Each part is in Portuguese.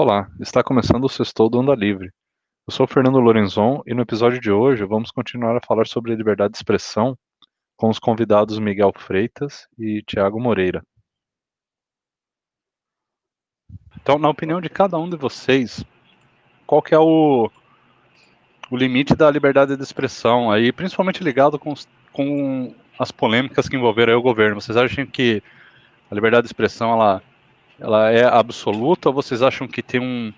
Olá, está começando o Sextou do Onda Livre. Eu sou Fernando Lorenzon e no episódio de hoje vamos continuar a falar sobre liberdade de expressão com os convidados Miguel Freitas e Tiago Moreira. Então, na opinião de cada um de vocês, qual que é o, o limite da liberdade de expressão, aí, principalmente ligado com, com as polêmicas que envolveram o governo? Vocês acham que a liberdade de expressão ela ela é absoluta ou vocês acham que tem um,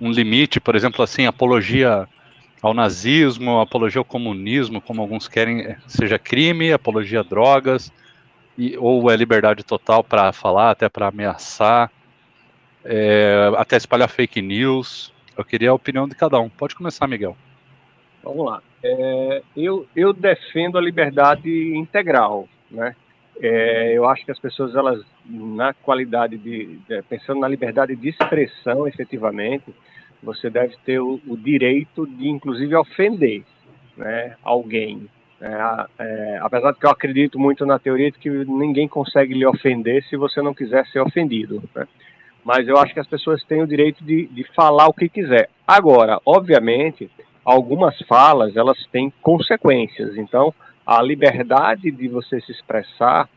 um limite, por exemplo, assim, apologia ao nazismo, apologia ao comunismo, como alguns querem, seja crime, apologia a drogas, e, ou é liberdade total para falar, até para ameaçar, é, até espalhar fake news. Eu queria a opinião de cada um. Pode começar, Miguel. Vamos lá. É, eu, eu defendo a liberdade integral, né? É, eu acho que as pessoas, elas, na qualidade de, pensando na liberdade de expressão, efetivamente, você deve ter o, o direito de, inclusive, ofender né, alguém. É, é, apesar de que eu acredito muito na teoria de que ninguém consegue lhe ofender se você não quiser ser ofendido. Né? Mas eu acho que as pessoas têm o direito de, de falar o que quiser. Agora, obviamente, algumas falas elas têm consequências. Então, a liberdade de você se expressar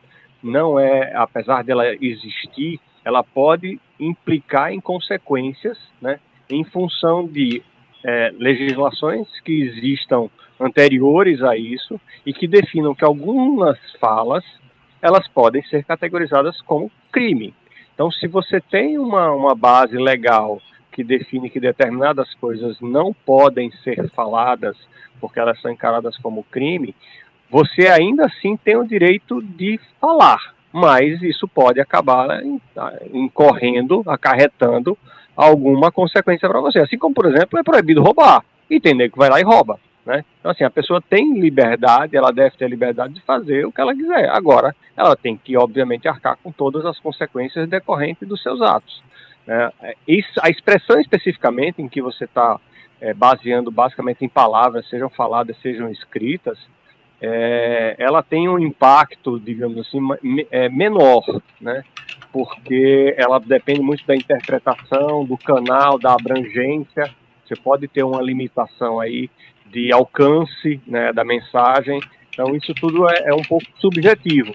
não é, apesar dela existir, ela pode implicar em consequências, né, em função de é, legislações que existam anteriores a isso e que definam que algumas falas elas podem ser categorizadas como crime. Então, se você tem uma, uma base legal que define que determinadas coisas não podem ser faladas porque elas são encaradas como crime, você ainda assim tem o direito de falar, mas isso pode acabar incorrendo, acarretando alguma consequência para você. Assim como, por exemplo, é proibido roubar, e tem que vai lá e rouba. Né? Então, assim, a pessoa tem liberdade, ela deve ter liberdade de fazer o que ela quiser. Agora, ela tem que, obviamente, arcar com todas as consequências decorrentes dos seus atos. Né? Isso, a expressão especificamente em que você está é, baseando basicamente em palavras, sejam faladas, sejam escritas, é, ela tem um impacto, digamos assim, é, menor, né? Porque ela depende muito da interpretação, do canal, da abrangência. Você pode ter uma limitação aí de alcance né, da mensagem. Então isso tudo é, é um pouco subjetivo.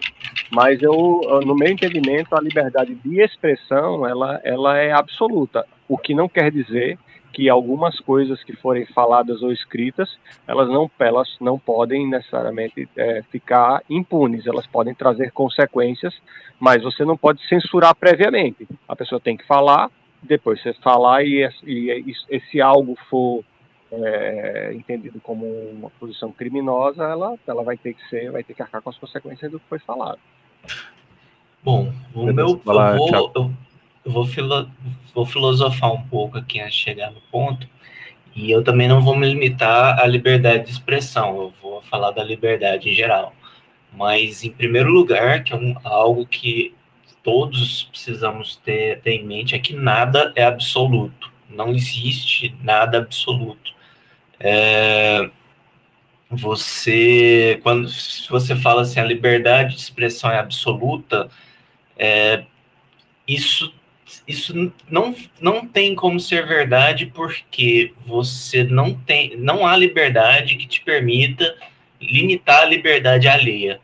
Mas eu, no meu entendimento, a liberdade de expressão ela, ela é absoluta. O que não quer dizer que algumas coisas que forem faladas ou escritas, elas não, elas não podem necessariamente é, ficar impunes, elas podem trazer consequências, mas você não pode censurar previamente. A pessoa tem que falar, depois você falar e, e, e se algo for é, entendido como uma posição criminosa, ela, ela vai ter que ser, vai ter que arcar com as consequências do que foi falado. Bom, o meu, eu vou, eu, eu vou, filo, vou filosofar um pouco aqui antes de chegar no ponto, e eu também não vou me limitar à liberdade de expressão, eu vou falar da liberdade em geral. Mas, em primeiro lugar, que é um, algo que todos precisamos ter, ter em mente, é que nada é absoluto. Não existe nada absoluto. É, você, quando se você fala assim, a liberdade de expressão é absoluta, é, isso isso não, não tem como ser verdade porque você não tem, não há liberdade que te permita limitar a liberdade alheia.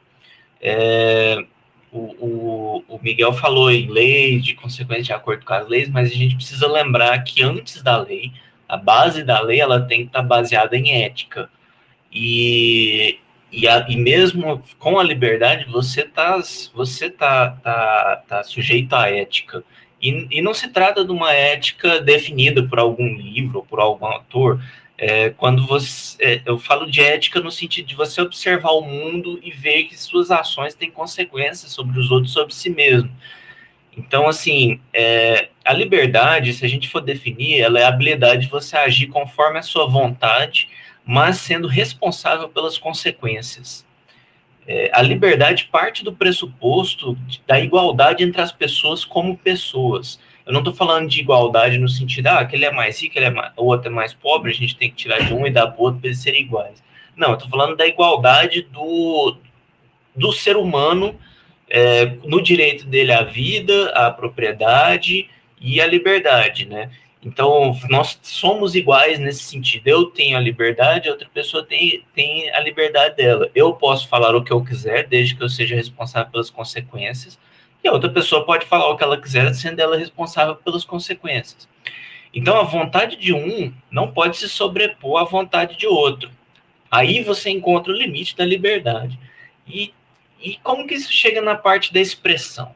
É, o, o, o, Miguel falou em leis, de consequência de acordo com as leis, mas a gente precisa lembrar que antes da lei, a base da lei ela tem que estar baseada em ética. E, e, a, e mesmo com a liberdade, você está você tá, tá, tá sujeito à ética. E, e não se trata de uma ética definida por algum livro ou por algum autor. É, quando você, é, eu falo de ética no sentido de você observar o mundo e ver que suas ações têm consequências sobre os outros, sobre si mesmo. Então, assim, é, a liberdade, se a gente for definir, ela é a habilidade de você agir conforme a sua vontade, mas sendo responsável pelas consequências. É, a liberdade parte do pressuposto da igualdade entre as pessoas como pessoas. Eu não estou falando de igualdade no sentido, ah, aquele é mais rico, ele é mais, o outro é mais pobre, a gente tem que tirar de um e dar para outro para eles serem iguais. Não, eu estou falando da igualdade do, do ser humano é, no direito dele à vida, à propriedade e à liberdade, né? Então, nós somos iguais nesse sentido. Eu tenho a liberdade, outra pessoa tem, tem a liberdade dela. Eu posso falar o que eu quiser, desde que eu seja responsável pelas consequências, e a outra pessoa pode falar o que ela quiser, sendo ela responsável pelas consequências. Então, a vontade de um não pode se sobrepor à vontade de outro. Aí você encontra o limite da liberdade. E, e como que isso chega na parte da expressão?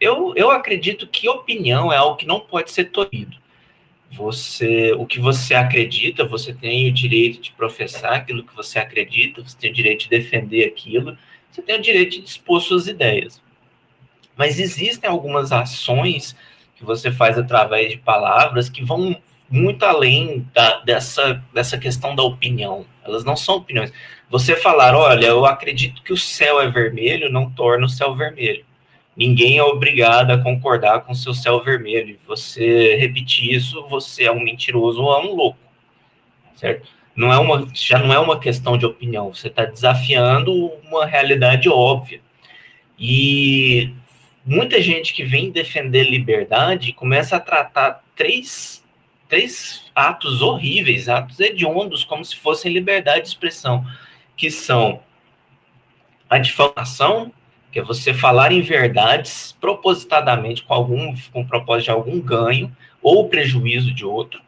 Eu, eu acredito que opinião é algo que não pode ser tolhido. Você, o que você acredita, você tem o direito de professar aquilo que você acredita, você tem o direito de defender aquilo, você tem o direito de dispor suas ideias. Mas existem algumas ações que você faz através de palavras que vão muito além da, dessa, dessa questão da opinião. Elas não são opiniões. Você falar, olha, eu acredito que o céu é vermelho, não torna o céu vermelho. Ninguém é obrigado a concordar com seu céu vermelho. Você repetir isso, você é um mentiroso ou é um louco, certo? Não é uma, já não é uma questão de opinião. Você está desafiando uma realidade óbvia. E muita gente que vem defender liberdade começa a tratar três, três atos horríveis, atos hediondos, como se fossem liberdade de expressão, que são a difamação, que é você falar em verdades propositadamente com algum com propósito de algum ganho ou prejuízo de outro.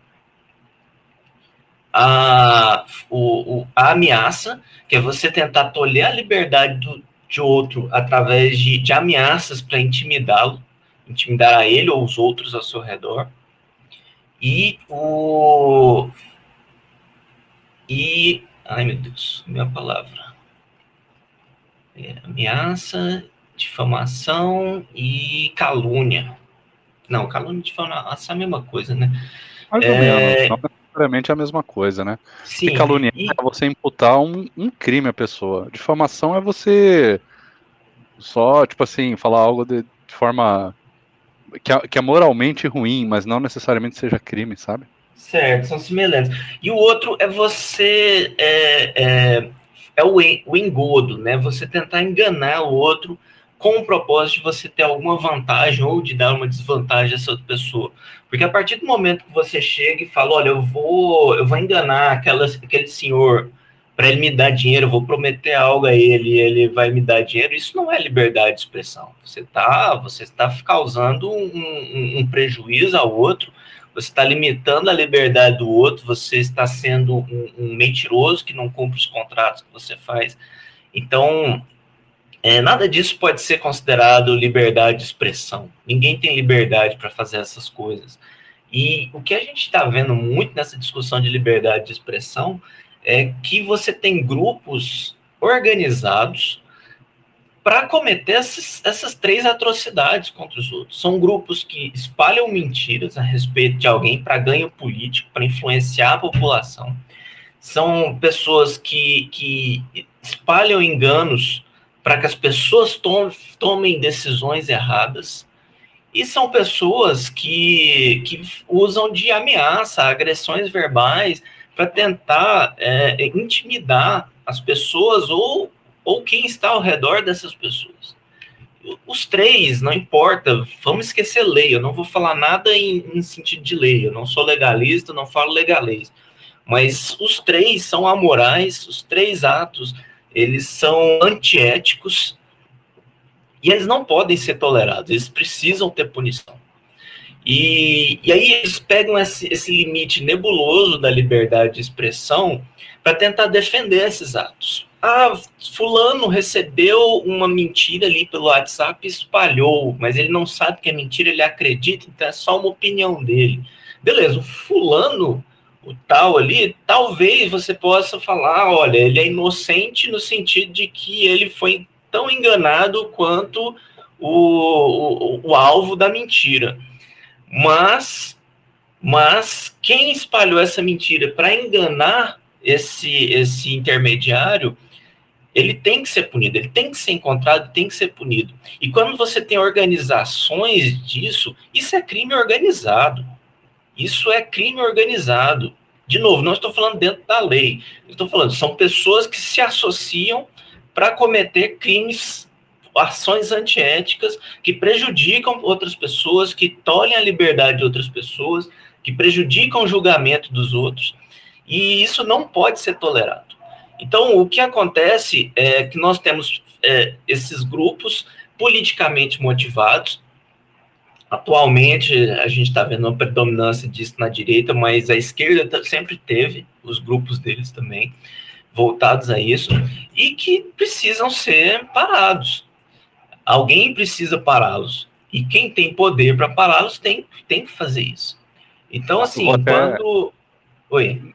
A, o, o, a ameaça, que é você tentar tolher a liberdade do, de outro através de, de ameaças para intimidá-lo, intimidar a ele ou os outros ao seu redor. E o. E. Ai, meu Deus, minha palavra ameaça, difamação e calúnia. Não, calúnia e difamação é a mesma coisa, né? Mais ou é... menos, não necessariamente é a mesma coisa, né? Sim. calúnia e... é você imputar um, um crime à pessoa. Difamação é você só, tipo assim, falar algo de, de forma que é, que é, moralmente ruim, mas não necessariamente seja crime, sabe? Certo, são semelhantes. E o outro é você é, é, é o, o engodo, né? Você tentar enganar o outro com o propósito de você ter alguma vantagem ou de dar uma desvantagem a essa outra pessoa. Porque a partir do momento que você chega e fala, olha, eu vou, eu vou enganar aquela, aquele senhor para ele me dar dinheiro, eu vou prometer algo a ele, ele vai me dar dinheiro, isso não é liberdade de expressão. Você está você está causando um, um, um prejuízo ao outro você está limitando a liberdade do outro, você está sendo um, um, mentiroso que não cumpre os contratos que você faz. Então, é, nada disso pode ser considerado liberdade de expressão. Ninguém tem liberdade para fazer essas coisas. E o que a gente está vendo muito nessa discussão de liberdade de expressão é que você tem grupos organizados para cometer essas, essas três atrocidades contra os outros. São grupos que espalham mentiras a respeito de alguém para ganho político, para influenciar a população. São pessoas que, que espalham enganos para que as pessoas tom, tomem decisões erradas. E são pessoas que, que usam de ameaça, agressões verbais, para tentar é, intimidar as pessoas ou ou quem está ao redor dessas pessoas. Os três, não importa, vamos esquecer lei, eu não vou falar nada em, em sentido de lei, eu não sou legalista, não falo legalês, mas os três são amorais, os três atos, eles são antiéticos e eles não podem ser tolerados, eles precisam ter punição. E, e aí eles pegam esse, esse limite nebuloso da liberdade de expressão para tentar defender esses atos. Ah, fulano recebeu uma mentira ali pelo WhatsApp e espalhou, mas ele não sabe que é mentira, ele acredita, então é só uma opinião dele. Beleza, o fulano, o tal ali, talvez você possa falar, olha, ele é inocente no sentido de que ele foi tão enganado quanto o, o, o alvo da mentira. Mas, mas quem espalhou essa mentira para enganar esse, esse intermediário ele tem que ser punido, ele tem que ser encontrado, tem que ser punido. E quando você tem organizações disso, isso é crime organizado. Isso é crime organizado. De novo, não estou falando dentro da lei. Estou falando, são pessoas que se associam para cometer crimes, ações antiéticas que prejudicam outras pessoas, que tolhem a liberdade de outras pessoas, que prejudicam o julgamento dos outros, e isso não pode ser tolerado. Então, o que acontece é que nós temos é, esses grupos politicamente motivados. Atualmente, a gente está vendo uma predominância disso na direita, mas a esquerda sempre teve os grupos deles também voltados a isso e que precisam ser parados. Alguém precisa pará-los. E quem tem poder para pará-los tem, tem que fazer isso. Então, assim, até... quando. Oi.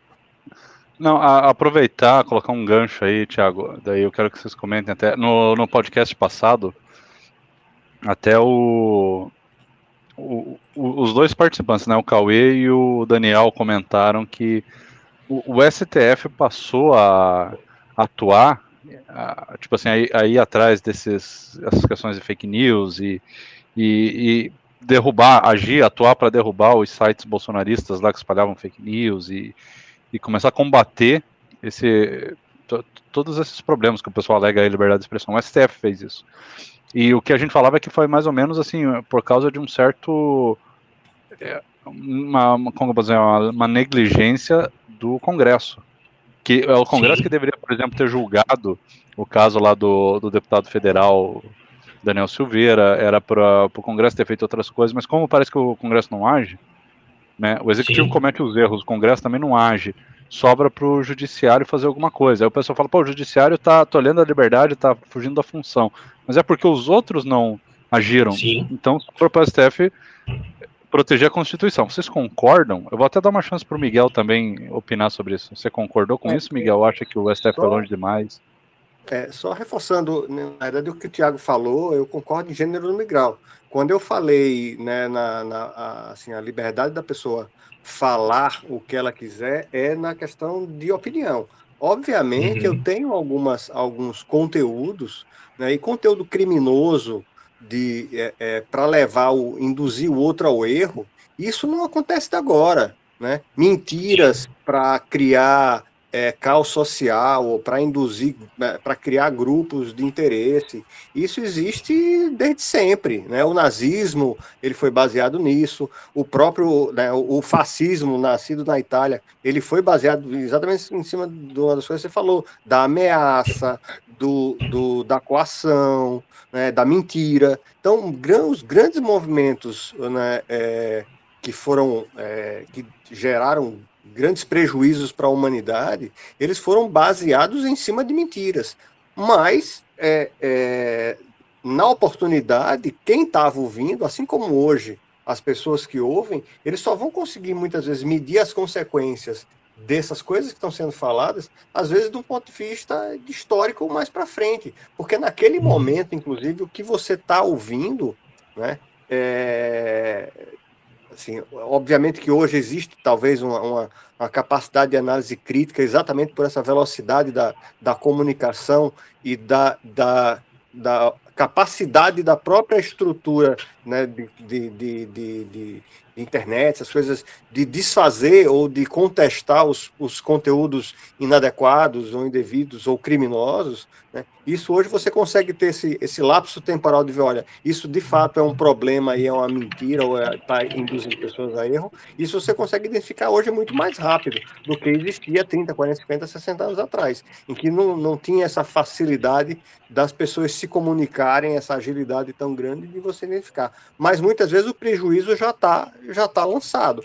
Não, a, aproveitar, colocar um gancho aí, Thiago. Daí eu quero que vocês comentem até. No, no podcast passado, até o, o, o, os dois participantes, né, o Cauê e o Daniel, comentaram que o, o STF passou a, atuar, a, tipo assim, aí, aí atrás desses essas questões de fake news e, e, e derrubar, agir, atuar para derrubar os sites bolsonaristas lá que espalhavam fake news e, e começar a combater esse, todos esses problemas que o pessoal alega a liberdade de expressão. O STF fez isso. E o que a gente falava é que foi mais ou menos assim, por causa de um certo. É, uma, como dizer, uma, uma negligência do Congresso. Que é o Congresso Sim. que deveria, por exemplo, ter julgado o caso lá do, do deputado federal Daniel Silveira, era para o Congresso ter feito outras coisas, mas como parece que o Congresso não age, né, o Executivo Sim. comete os erros, o Congresso também não age, sobra para o Judiciário fazer alguma coisa. Aí o pessoal fala, pô, o Judiciário está tolhendo a liberdade, está fugindo da função. Mas é porque os outros não agiram. Sim. Então, para o STF proteger a Constituição. Vocês concordam? Eu vou até dar uma chance para o Miguel também opinar sobre isso. Você concordou com é, isso, Miguel? Acha que o STF foi longe demais? É, só reforçando, né, na verdade, o que o Tiago falou, eu concordo em gênero no Miguel. Quando eu falei né, na, na a, assim, a liberdade da pessoa falar o que ela quiser, é na questão de opinião. Obviamente, uhum. eu tenho algumas, alguns conteúdos, né, e conteúdo criminoso, de é, é, para levar o induzir o outro ao erro, isso não acontece agora, né? Mentiras para criar é, caos social para induzir, né, para criar grupos de interesse. Isso existe desde sempre, né? O nazismo ele foi baseado nisso, o próprio né, o fascismo nascido na Itália ele foi baseado exatamente em cima de uma das coisas que você falou, da ameaça, do, do da coação, né, da mentira. Então, os grandes movimentos né, é, que foram é, que geraram grandes prejuízos para a humanidade, eles foram baseados em cima de mentiras. Mas, é, é, na oportunidade, quem estava ouvindo, assim como hoje, as pessoas que ouvem, eles só vão conseguir muitas vezes medir as consequências dessas coisas que estão sendo faladas, às vezes do ponto de vista histórico mais para frente, porque naquele uhum. momento, inclusive, o que você está ouvindo, né, é, assim, obviamente que hoje existe talvez uma, uma, uma, capacidade de análise crítica exatamente por essa velocidade da, da comunicação e da, da, da capacidade da própria estrutura né, de, de, de, de, internet, essas coisas de desfazer ou de contestar os, os conteúdos inadequados ou indevidos ou criminosos, né? isso hoje você consegue ter esse, esse lapso temporal de ver, olha, isso de fato é um problema e é uma mentira ou está é, induzindo pessoas a erro, isso você consegue identificar hoje muito mais rápido do que existia 30, 40, 50, 60 anos atrás, em que não, não tinha essa facilidade das pessoas se comunicarem, essa agilidade tão grande de você identificar. Mas muitas vezes o prejuízo já está já tá lançado.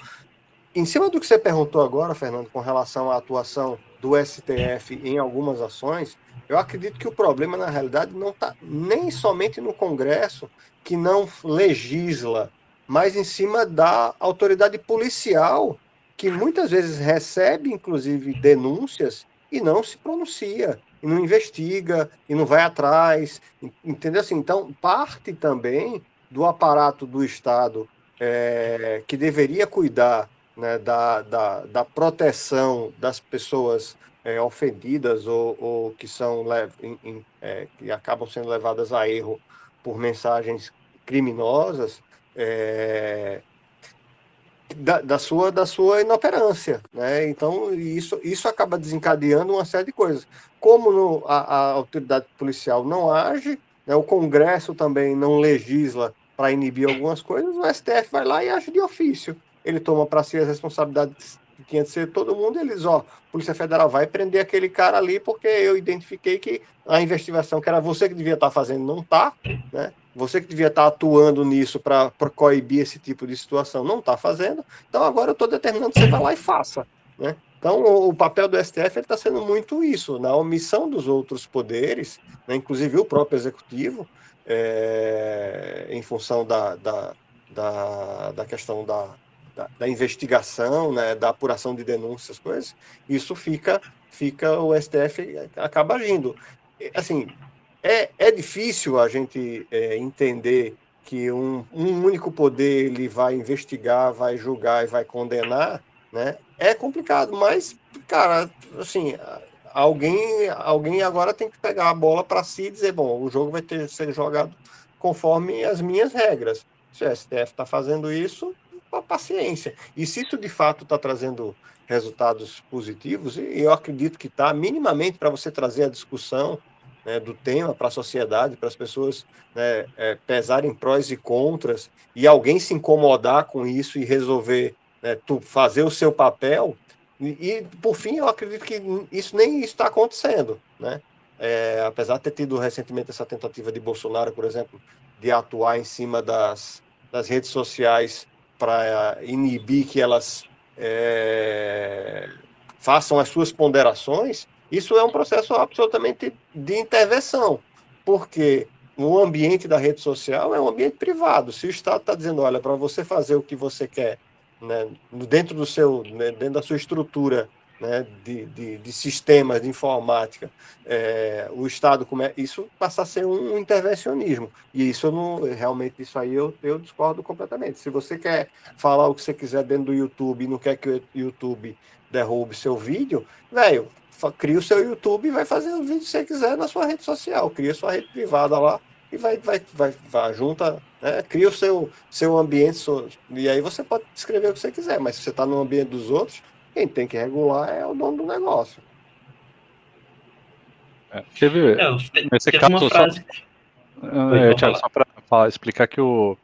Em cima do que você perguntou agora, Fernando, com relação à atuação do STF em algumas ações, eu acredito que o problema, na realidade, não está nem somente no Congresso, que não legisla, mas em cima da autoridade policial, que muitas vezes recebe, inclusive, denúncias e não se pronuncia, e não investiga, e não vai atrás, entendeu? Assim, então, parte também do aparato do Estado é, que deveria cuidar né, da, da, da, proteção das pessoas é, ofendidas ou, ou, que são em, em, é, que acabam sendo levadas a erro por mensagens criminosas é, da, da, sua da sua inoperância, né? Então isso isso acaba desencadeando uma série de coisas. Como no, a, a, autoridade policial não age, né, o Congresso também não legisla para inibir algumas coisas, o STF vai lá e age de ofício. ele toma para si as responsabilidades que tinha de ser todo mundo, eles, ó, Polícia Federal vai prender aquele cara ali porque eu identifiquei que a investigação que era você que devia estar tá fazendo não está, né? Você que devia estar tá atuando nisso para coibir esse tipo de situação não está fazendo, então agora eu estou determinando que você vá lá e faça, né? Então, o, papel do STF está sendo muito isso, na omissão dos outros poderes, né, inclusive o próprio executivo, é, em função da, da, da, da questão da, da, da, investigação, né, da apuração de denúncias, coisas, isso fica, fica o STF acaba agindo. Assim, é, é difícil a gente é, entender que um, um único poder ele vai investigar, vai julgar e vai condenar, né? É complicado, mas, cara, assim, alguém, alguém agora tem que pegar a bola para si e dizer, bom, o jogo vai ter ser jogado conforme as minhas regras. Se o STF está fazendo isso, paciência. E se isso de fato está trazendo resultados positivos, e eu acredito que está, minimamente para você trazer a discussão né, do tema para a sociedade, para as pessoas né, é, pesarem prós e contras, e alguém se incomodar com isso e resolver né, tu fazer o seu papel. E, e, por fim, eu acredito que isso nem está acontecendo, né? É, apesar de ter tido recentemente essa tentativa de Bolsonaro, por exemplo, de atuar em cima das, das redes sociais para inibir que elas é, façam as suas ponderações, isso é um processo absolutamente de intervenção, porque o ambiente da rede social é um ambiente privado. Se o Estado está dizendo, olha, para você fazer o que você quer né, dentro do seu, né, dentro da sua estrutura né, de, de, de, sistemas de informática, é, o Estado come, isso passa a ser um intervencionismo e isso não realmente isso aí eu, eu discordo completamente. Se você quer falar o que você quiser dentro do YouTube e não quer que o YouTube derrube seu vídeo, velho, cria o seu YouTube e vai fazer o vídeo que você quiser na sua rede social, cria sua rede privada lá e vai, vai, vai, vai junta, né? cria o seu, seu ambiente, e aí você pode escrever o que você quiser, mas se você está no ambiente dos outros, quem tem que regular é o dono do negócio. É, teve, é, nesse teve caso, frase... só, é, Thiago, só para explicar que o,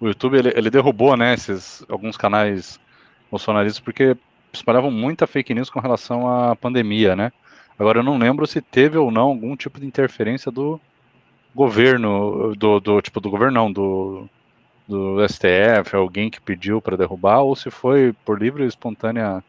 o YouTube ele, ele derrubou né, esses, alguns canais bolsonaristas porque espalhavam muita fake news com relação à pandemia, né? Agora eu não lembro se teve ou não algum tipo de interferência do, governo, do, do tipo do governo não, do, do STF, alguém que pediu para derrubar, ou se foi por livre e espontânea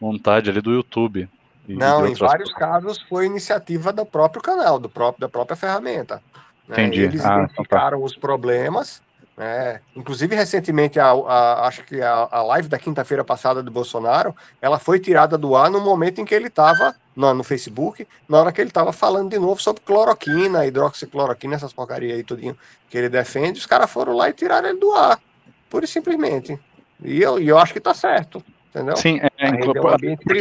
vontade ali do YouTube. não, em vários coisas. casos foi iniciativa do próprio canal, do próprio, da própria ferramenta. Né? Entendi. Eles ah, identificaram então tá. os problemas é, inclusive, recentemente, a, a, acho que a, a live da quinta-feira passada do Bolsonaro, ela foi tirada do ar no momento em que ele estava no, no, Facebook, na hora que ele estava falando de novo sobre cloroquina, hidroxicloroquina, essas porcarias aí tudinho que ele defende, os caras foram lá e tiraram ele do ar, pura e simplesmente. E eu, e eu acho que está certo. Entendeu? Sim, é, é, um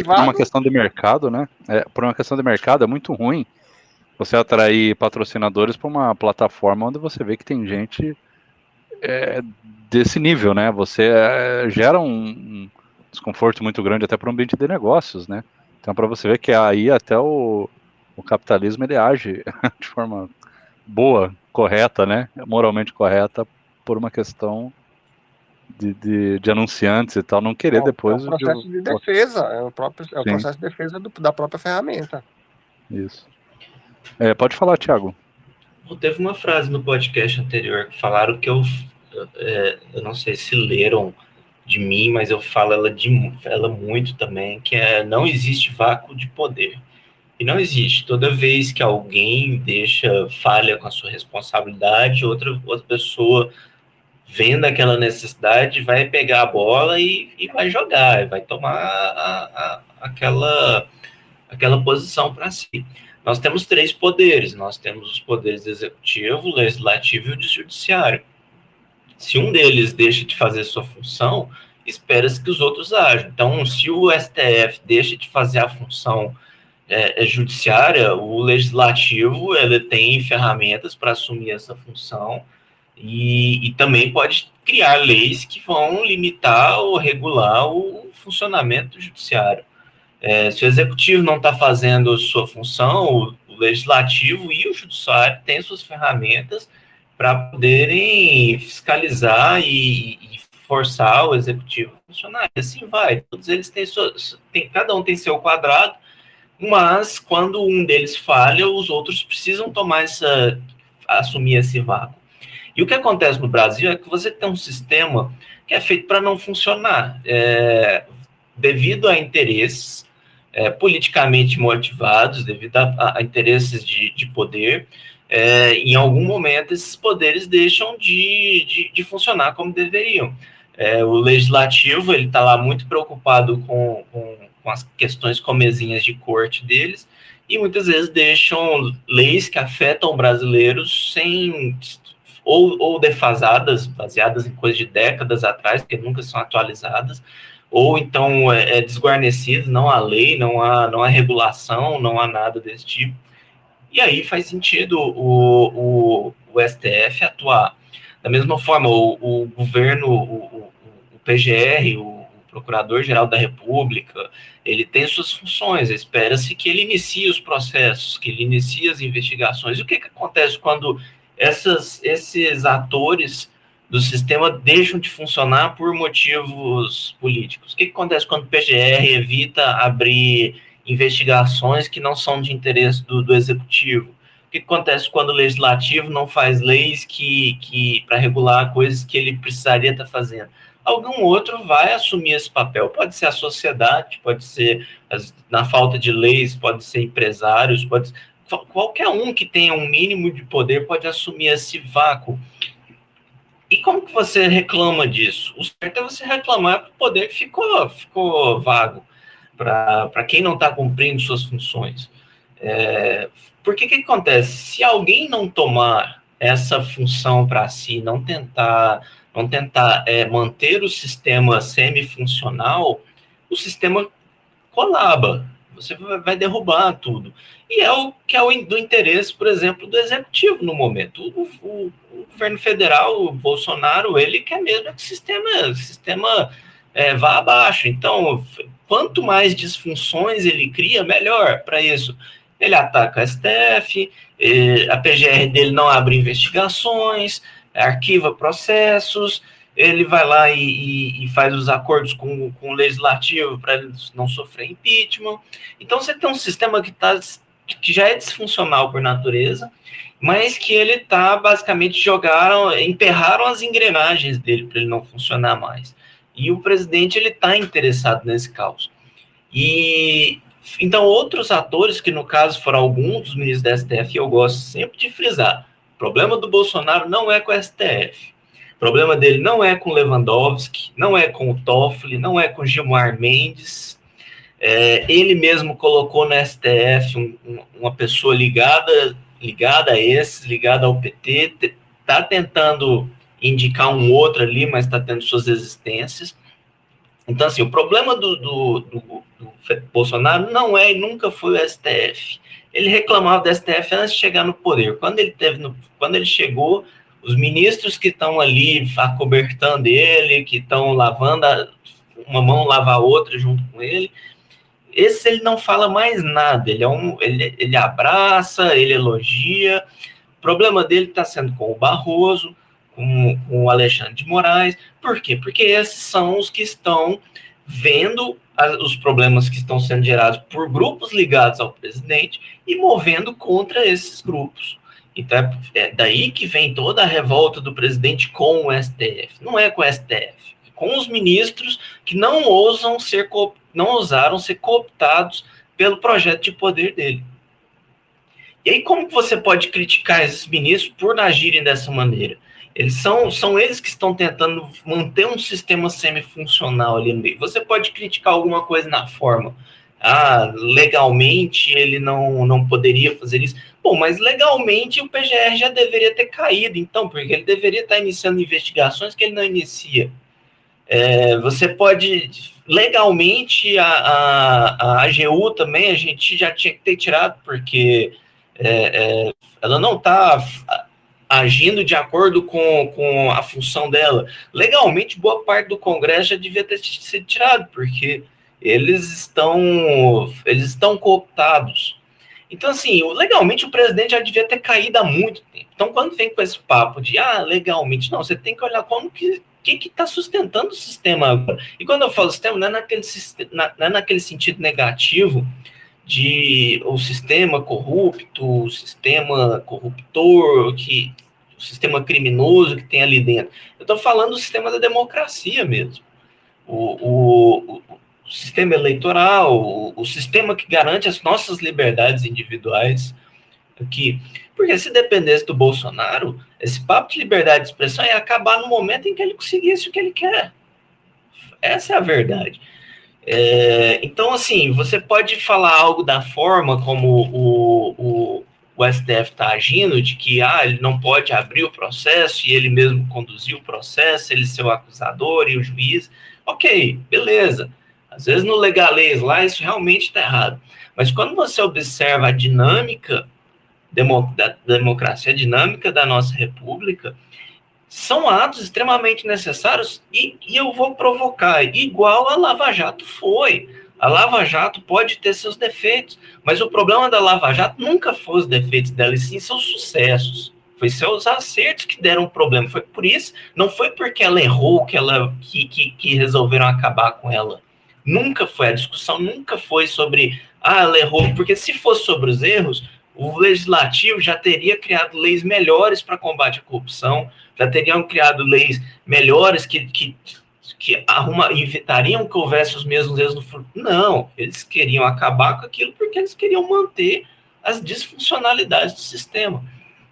por uma questão de mercado, né? É, por uma questão de mercado, é muito ruim você atrair patrocinadores para uma plataforma onde você vê que tem gente é, desse nível, né? Você é, gera um, um, desconforto muito grande até para o ambiente de negócios, né? Então, para você ver que aí até o, o capitalismo ele age de forma boa, correta, né? Moralmente correta, por uma questão de, de, de anunciantes e tal, não querer é, depois. É um processo de, de defesa, é o, próprio, é o processo de defesa do, da própria ferramenta. Isso. É, pode falar, Thiago. Teve uma frase no podcast anterior que falaram que eu, é, eu não sei se leram de mim, mas eu falo ela, de, ela muito também, que é não existe vácuo de poder. E não existe. Toda vez que alguém deixa falha com a sua responsabilidade, outra, outra pessoa vendo aquela necessidade vai pegar a bola e, e vai jogar, vai tomar a, a, aquela, aquela posição para si. Nós temos três poderes: nós temos os poderes executivo, legislativo e judiciário. Se um deles deixa de fazer sua função, espera-se que os outros ajam. Então, se o STF deixa de fazer a função é, é judiciária, o legislativo ele tem ferramentas para assumir essa função e, e, também pode criar leis que vão limitar ou regular o funcionamento do judiciário. É, se o executivo não está fazendo sua função, o, o, legislativo e o judiciário têm suas ferramentas para poderem fiscalizar e, e, forçar o executivo a funcionar. Assim vai. Todos eles têm, tem cada um tem seu quadrado, mas quando um deles falha, os outros precisam tomar essa, assumir esse vácuo. E o que acontece no Brasil é que você tem um sistema que é feito para não funcionar, é, devido a interesses é, politicamente motivados, devido a, a interesses de, de poder. É, em algum momento, esses poderes deixam de, de, de funcionar como deveriam. É, o legislativo ele está lá muito preocupado com, com, com as questões comezinhas de corte deles e muitas vezes deixam leis que afetam brasileiros sem ou, ou defasadas, baseadas em coisas de décadas atrás, que nunca são atualizadas, ou então é, é desguarnecido, não há lei, não há, não há regulação, não há nada desse tipo. E aí faz sentido o, o, o STF atuar. Da mesma forma, o, o governo, o, o PGR, o Procurador-Geral da República, ele tem suas funções, espera-se que ele inicie os processos, que ele inicie as investigações. E o que, que acontece quando essas, esses atores do sistema deixam de funcionar por motivos políticos. O que, que acontece quando o PGR evita abrir investigações que não são de interesse do, do executivo? O que, acontece quando o legislativo não faz leis que, que para regular coisas que ele precisaria estar fazendo? Algum outro vai assumir esse papel. Pode ser a sociedade, pode ser as, na falta de leis, pode ser empresários, pode qualquer um que tenha um mínimo de poder pode assumir esse vácuo. E como que você reclama disso? O certo é você reclamar do poder que ficou, ficou vago para quem não está cumprindo suas funções. É, porque que acontece? Se alguém não tomar essa função para si, não tentar, não tentar é, manter o sistema semi-funcional, o sistema colaba você vai derrubar tudo. E é o que é o do interesse, por exemplo, do executivo no momento. O, o, o governo federal, o Bolsonaro, ele quer mesmo que o sistema, o sistema é, vá abaixo. Então, quanto mais disfunções ele cria, melhor para isso. Ele ataca a STF, a PGR dele não abre investigações, arquiva processos, ele vai lá e, e, e, faz os acordos com, com o legislativo para ele não sofrer impeachment. Então você tem um sistema que, tá, que já é disfuncional por natureza, mas que ele está basicamente jogaram, emperraram as engrenagens dele para ele não funcionar mais. E o presidente ele está interessado nesse caos. E então outros atores que no caso foram alguns dos ministros da STF, eu gosto sempre de frisar. O problema do Bolsonaro não é com o STF o problema dele não é com Lewandowski, não é com o Toffoli, não é com Gilmar Mendes. É, ele mesmo colocou no STF um, um, uma pessoa ligada, ligada a esses, ligada ao PT, está tentando indicar um outro ali, mas está tendo suas existências. Então, assim, o problema do, do, do, do, Bolsonaro não é e nunca foi o STF. Ele reclamava do STF antes de chegar no poder. Quando ele, teve no, quando ele chegou, os ministros que estão ali acobertando ele, que estão lavando a, uma mão lava a outra junto com ele, esse ele não fala mais nada, ele, é um, ele, ele abraça, ele elogia. O problema dele está sendo com o Barroso, com, com o Alexandre de Moraes. Por quê? Porque esses são os que estão vendo os problemas que estão sendo gerados por grupos ligados ao presidente e movendo contra esses grupos. Então é, é daí que vem toda a revolta do presidente com o STF. Não é com o STF, é com os ministros que não ousam ser não ousaram ser cooptados pelo projeto de poder dele. E aí como você pode criticar esses ministros por agirem dessa maneira? Eles são, são eles que estão tentando manter um sistema semifuncional ali no meio. Você pode criticar alguma coisa na forma, ah, legalmente ele não, não poderia fazer isso. Bom, mas legalmente o PGR já deveria ter caído, então, porque ele deveria estar iniciando investigações que ele não inicia. É, você pode, legalmente, a, a, a AGU também a gente já tinha que ter tirado, porque é, é, ela não está agindo de acordo com, com a função dela. Legalmente, boa parte do Congresso já devia ter sido tirado, porque eles estão, eles estão cooptados. Então, assim, legalmente o presidente já devia ter caído há muito tempo. Então, quando vem com esse papo de, ah, legalmente, não, você tem que olhar como que que está sustentando o sistema agora? E quando eu falo sistema, não é naquele, não é naquele sentido negativo de o sistema corrupto, o sistema corruptor, que, o sistema criminoso que tem ali dentro. Eu estou falando do sistema da democracia mesmo. O, o, o sistema eleitoral, o, o, sistema que garante as nossas liberdades individuais aqui. Porque se dependesse do Bolsonaro, esse papo de liberdade de expressão ia acabar no momento em que ele conseguisse o que ele quer. Essa é a verdade. É, então, assim, você pode falar algo da forma como o, o, o STF está agindo, de que ah, ele não pode abrir o processo e ele mesmo conduziu o processo, ele ser o acusador e o juiz. Ok, beleza. Às vezes no legalês lá isso realmente está errado. Mas quando você observa a dinâmica da democracia, dinâmica da nossa república, são atos extremamente necessários e, e eu vou provocar, igual a Lava Jato foi. A Lava Jato pode ter seus defeitos, mas o problema da Lava Jato nunca foi os defeitos dela, e sim seus sucessos. Foi seus acertos que deram problema. Foi por isso, não foi porque ela errou que, ela, que, que, que resolveram acabar com ela. Nunca foi. A discussão nunca foi sobre, ah, ela errou, porque se fosse sobre os erros, o legislativo já teria criado leis melhores para combate à corrupção, já teriam criado leis melhores que, que, que arruma, evitariam que houvesse os mesmos erros no futuro. Não, eles queriam acabar com aquilo porque eles queriam manter as disfuncionalidades do sistema.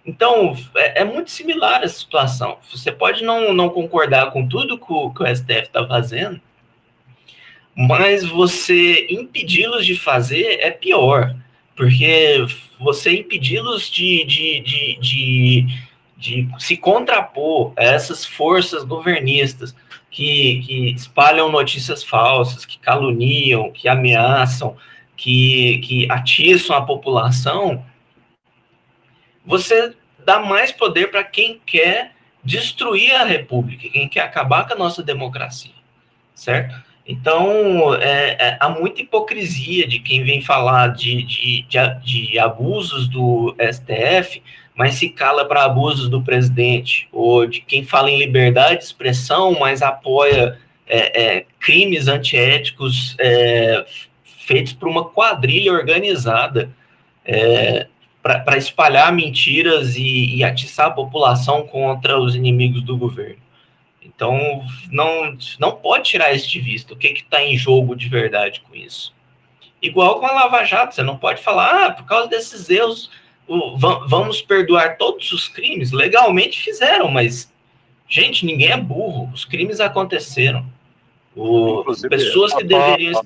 Então, é, é muito similar a situação. Você pode não, não concordar com tudo que o, que o STF está fazendo, mas você impedi-los de fazer é pior, porque você impedi-los de, de, de, de, de se contrapor a essas forças governistas que, que espalham notícias falsas, que caluniam, que ameaçam, que, que atiçam a população, você dá mais poder para quem quer destruir a república, quem quer acabar com a nossa democracia, certo? Então, é, é, há muita hipocrisia de quem vem falar de, de, de, de abusos do STF, mas se cala para abusos do presidente, ou de quem fala em liberdade de expressão, mas apoia é, é crimes antiéticos é, feitos por uma quadrilha organizada é, para espalhar mentiras e, e atiçar a população contra os inimigos do governo. Então, não, não pode tirar isso de vista. O que está em jogo de verdade com isso? Igual com a Lava Jato, você não pode falar, ah, por causa desses erros, o, vamos perdoar todos os crimes. Legalmente fizeram, mas, gente, ninguém é burro. Os crimes aconteceram. O, pessoas que deveriam.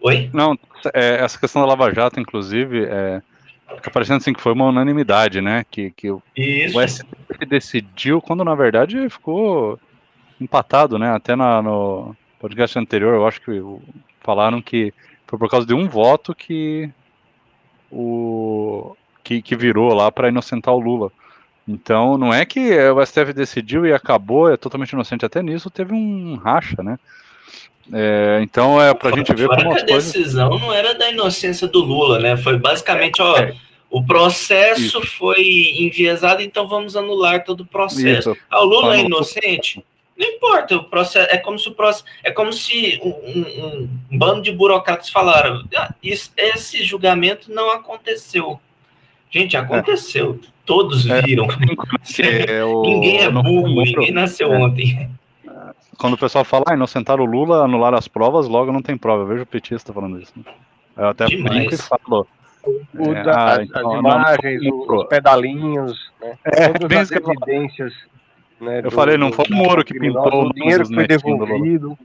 Oi? Não, é, essa questão da Lava Jato, inclusive, é, Fica parecendo assim que foi uma unanimidade, né? Que, que o, o STF decidiu, quando na verdade ficou empatado, né? Até na, no podcast anterior, eu acho que falaram que foi por causa de um voto que o que, que virou lá para inocentar o Lula. Então, não é que o STF decidiu e acabou, é totalmente inocente. Até nisso teve um racha, né? É, então é pra gente ver Fora como as a coisas... decisão não era da inocência do Lula, né? Foi basicamente, ó, é. o processo Isso. foi enviesado, então vamos anular todo o processo. Isso. Ah, o Lula é inocente? Não importa, o processo é como se o processo é como se um, um, um bando de burocratas falaram, ah, isso, esse julgamento não aconteceu. Gente, aconteceu. É. Todos é. viram. É, o... ninguém é burro, ninguém nasceu é. ontem quando o pessoal fala, ah, inocentaram o Lula, anular as provas, logo não tem prova. Eu vejo o petista falando isso. Né? Eu até Demais. brinco e falo. O é, da, ah, então, as imagens, não, não, os pedalinhos, né? É, todas as evidências. Né, eu do, falei, não foi o Moro que pintou o dinheiro que foi devolvido.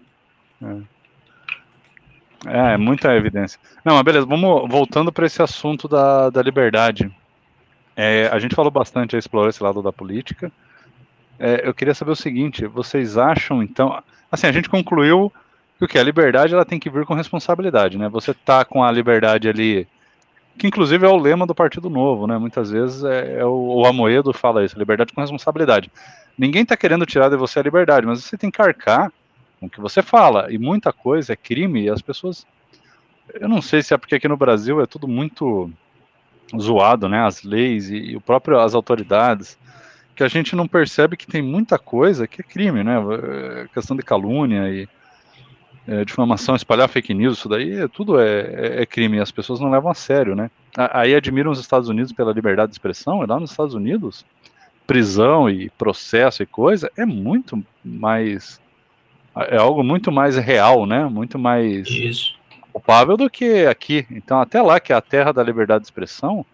É. é. muita evidência. Não, mas beleza, vamos voltando para esse assunto da, da liberdade. É, a gente falou bastante, explorou esse lado da política. É, eu queria saber o seguinte: vocês acham, então. Assim, a gente concluiu que o que? A liberdade ela tem que vir com responsabilidade, né? Você tá com a liberdade ali, que inclusive é o lema do Partido Novo, né? Muitas vezes é, é o, o Amoedo fala isso: liberdade com responsabilidade. Ninguém tá querendo tirar de você a liberdade, mas você tem que arcar com o que você fala. E muita coisa é crime e as pessoas. Eu não sei se é porque aqui no Brasil é tudo muito zoado, né? As leis e, e o próprio as autoridades. que a gente não percebe que tem muita coisa que é crime, né? É, questão de calúnia e é, difamação, espalhar fake news, isso daí tudo é, é, é crime, e as pessoas não levam a sério, né? Aí admiram os Estados Unidos pela liberdade de expressão, e lá nos Estados Unidos, prisão e processo e coisa é muito mais. É algo muito mais real, né? Muito mais Isso. culpável do que aqui. Então, até lá, que é a terra da liberdade de expressão,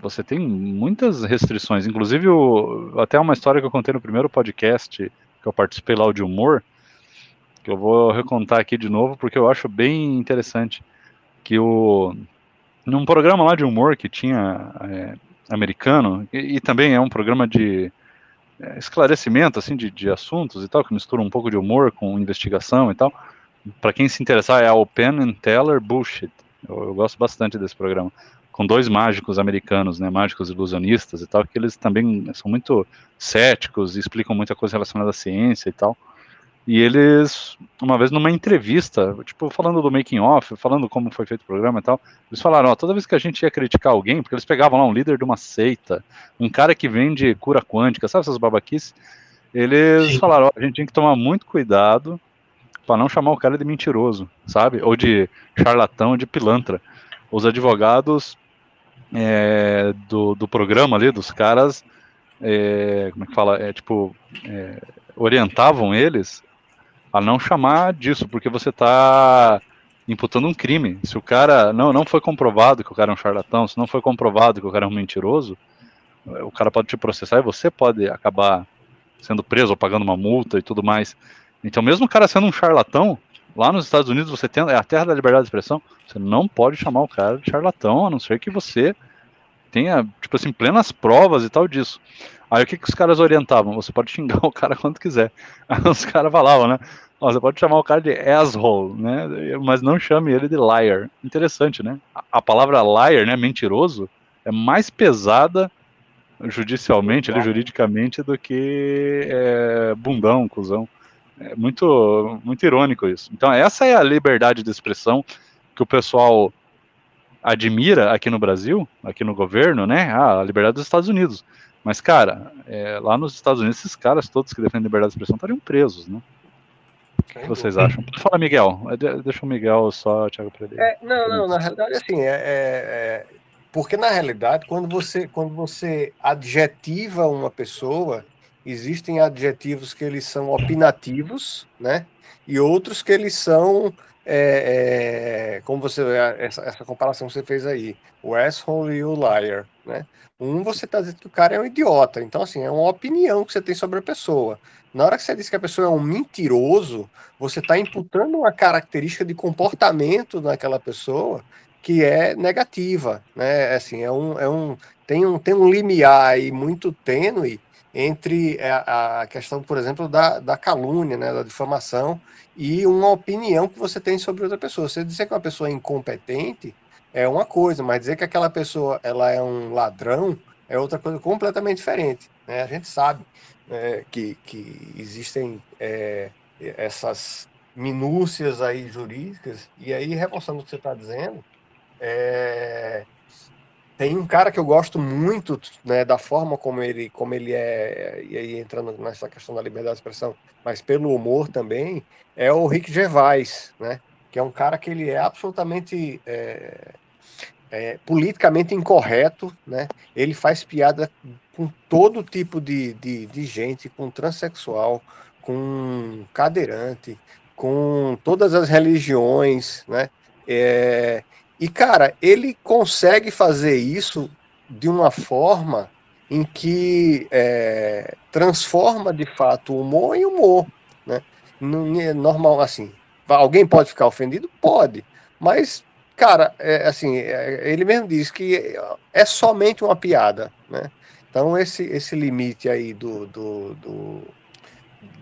você tem muitas restrições. Inclusive, o, até uma história que eu contei no primeiro podcast que eu participei lá, o de humor, que eu vou recontar aqui de novo, porque eu acho bem interessante. Que o. Num programa lá de humor que tinha é, americano, e, e, também é um programa de é, esclarecimento assim de, de assuntos e tal, que mistura um pouco de humor com investigação e tal. Para quem se interessar, é o Penn and Teller Bullshit. Eu, eu, gosto bastante desse programa. Com dois mágicos americanos, né, mágicos ilusionistas e tal, que eles também são muito céticos e explicam muita coisa relacionada à ciência e tal. E eles, uma vez numa entrevista, tipo, falando do making off, falando como foi feito o programa e tal, eles falaram, ó, toda vez que a gente ia criticar alguém, porque eles pegavam lá um líder de uma seita, um cara que vende cura quântica, sabe essas babaquices? Eles Sim. falaram, ó, a gente tem que tomar muito cuidado para não chamar o cara de mentiroso, sabe? Ou de charlatão, de pilantra. Os advogados é, do, do programa ali, dos caras, é, como é que fala? É tipo, é, orientavam eles a não chamar disso, porque você está imputando um crime. Se o cara não, não foi comprovado que o cara é um charlatão, se não foi comprovado que o cara é um mentiroso, o cara pode te processar e você pode acabar sendo preso ou pagando uma multa e tudo mais. Então, mesmo o cara sendo um charlatão, lá nos Estados Unidos você tem é a terra da liberdade de expressão, você não pode chamar o cara de charlatão, a não ser que você tenha, tipo assim, plenas provas e tal disso. Aí o que, que os caras orientavam? Você pode xingar o cara quando quiser. Aí os caras falavam, né? Você pode chamar o cara de asshole, né? Mas não chame ele de liar. Interessante, né? A, palavra liar, né? Mentiroso, é mais pesada judicialmente, ali, juridicamente, do que é, bundão, cuzão. É muito, muito irônico isso. Então, essa é a liberdade de expressão que o pessoal admira aqui no Brasil, aqui no governo, né? Ah, a liberdade dos Estados Unidos. Mas, cara, é, lá nos Estados Unidos, esses caras todos que defendem liberdade de expressão estariam presos, né? O que vocês acham? Fala, Miguel. É, deixa o Miguel só, Thiago, para ele. É, não, não, na realidade, assim, é, é, é, porque na realidade, quando você, quando você adjetiva uma pessoa, existem adjetivos que eles são opinativos, né? E outros que eles são é, é, como você essa, essa, comparação que você fez aí, o asshole e o liar, né? Um você está dizendo que o cara é um idiota, então assim é uma opinião que você tem sobre a pessoa. Na hora que você diz que a pessoa é um mentiroso, você está imputando uma característica de comportamento naquela pessoa que é negativa, né? Assim é um, é um tem um tem um limiar aí muito tênue entre a, a questão, por exemplo, da, da calúnia, né, da difamação e uma opinião que você tem sobre outra pessoa. Você dizer que uma pessoa é incompetente é uma coisa, mas dizer que aquela pessoa ela é um ladrão é outra coisa completamente diferente. Né? A gente sabe é, que, que existem é, essas minúcias aí jurídicas, e aí, reforçando o que você está dizendo, é, tem um cara que eu gosto muito né, da forma como ele, como ele é, e aí entrando nessa questão da liberdade de expressão, mas pelo humor também, é o Rick Gervais, né? Que é um cara que ele é absolutamente é, é, politicamente incorreto, né? Ele faz piada com todo tipo de, de, de gente, com transexual, com cadeirante, com todas as religiões, né? É, e, cara, ele consegue fazer isso de uma forma em que é, transforma de fato o humor em humor. Né? Não é normal assim. Alguém pode ficar ofendido? Pode. Mas, cara, é, assim, é, ele mesmo diz que é somente uma piada. Né? Então, esse, esse limite aí do, do, do,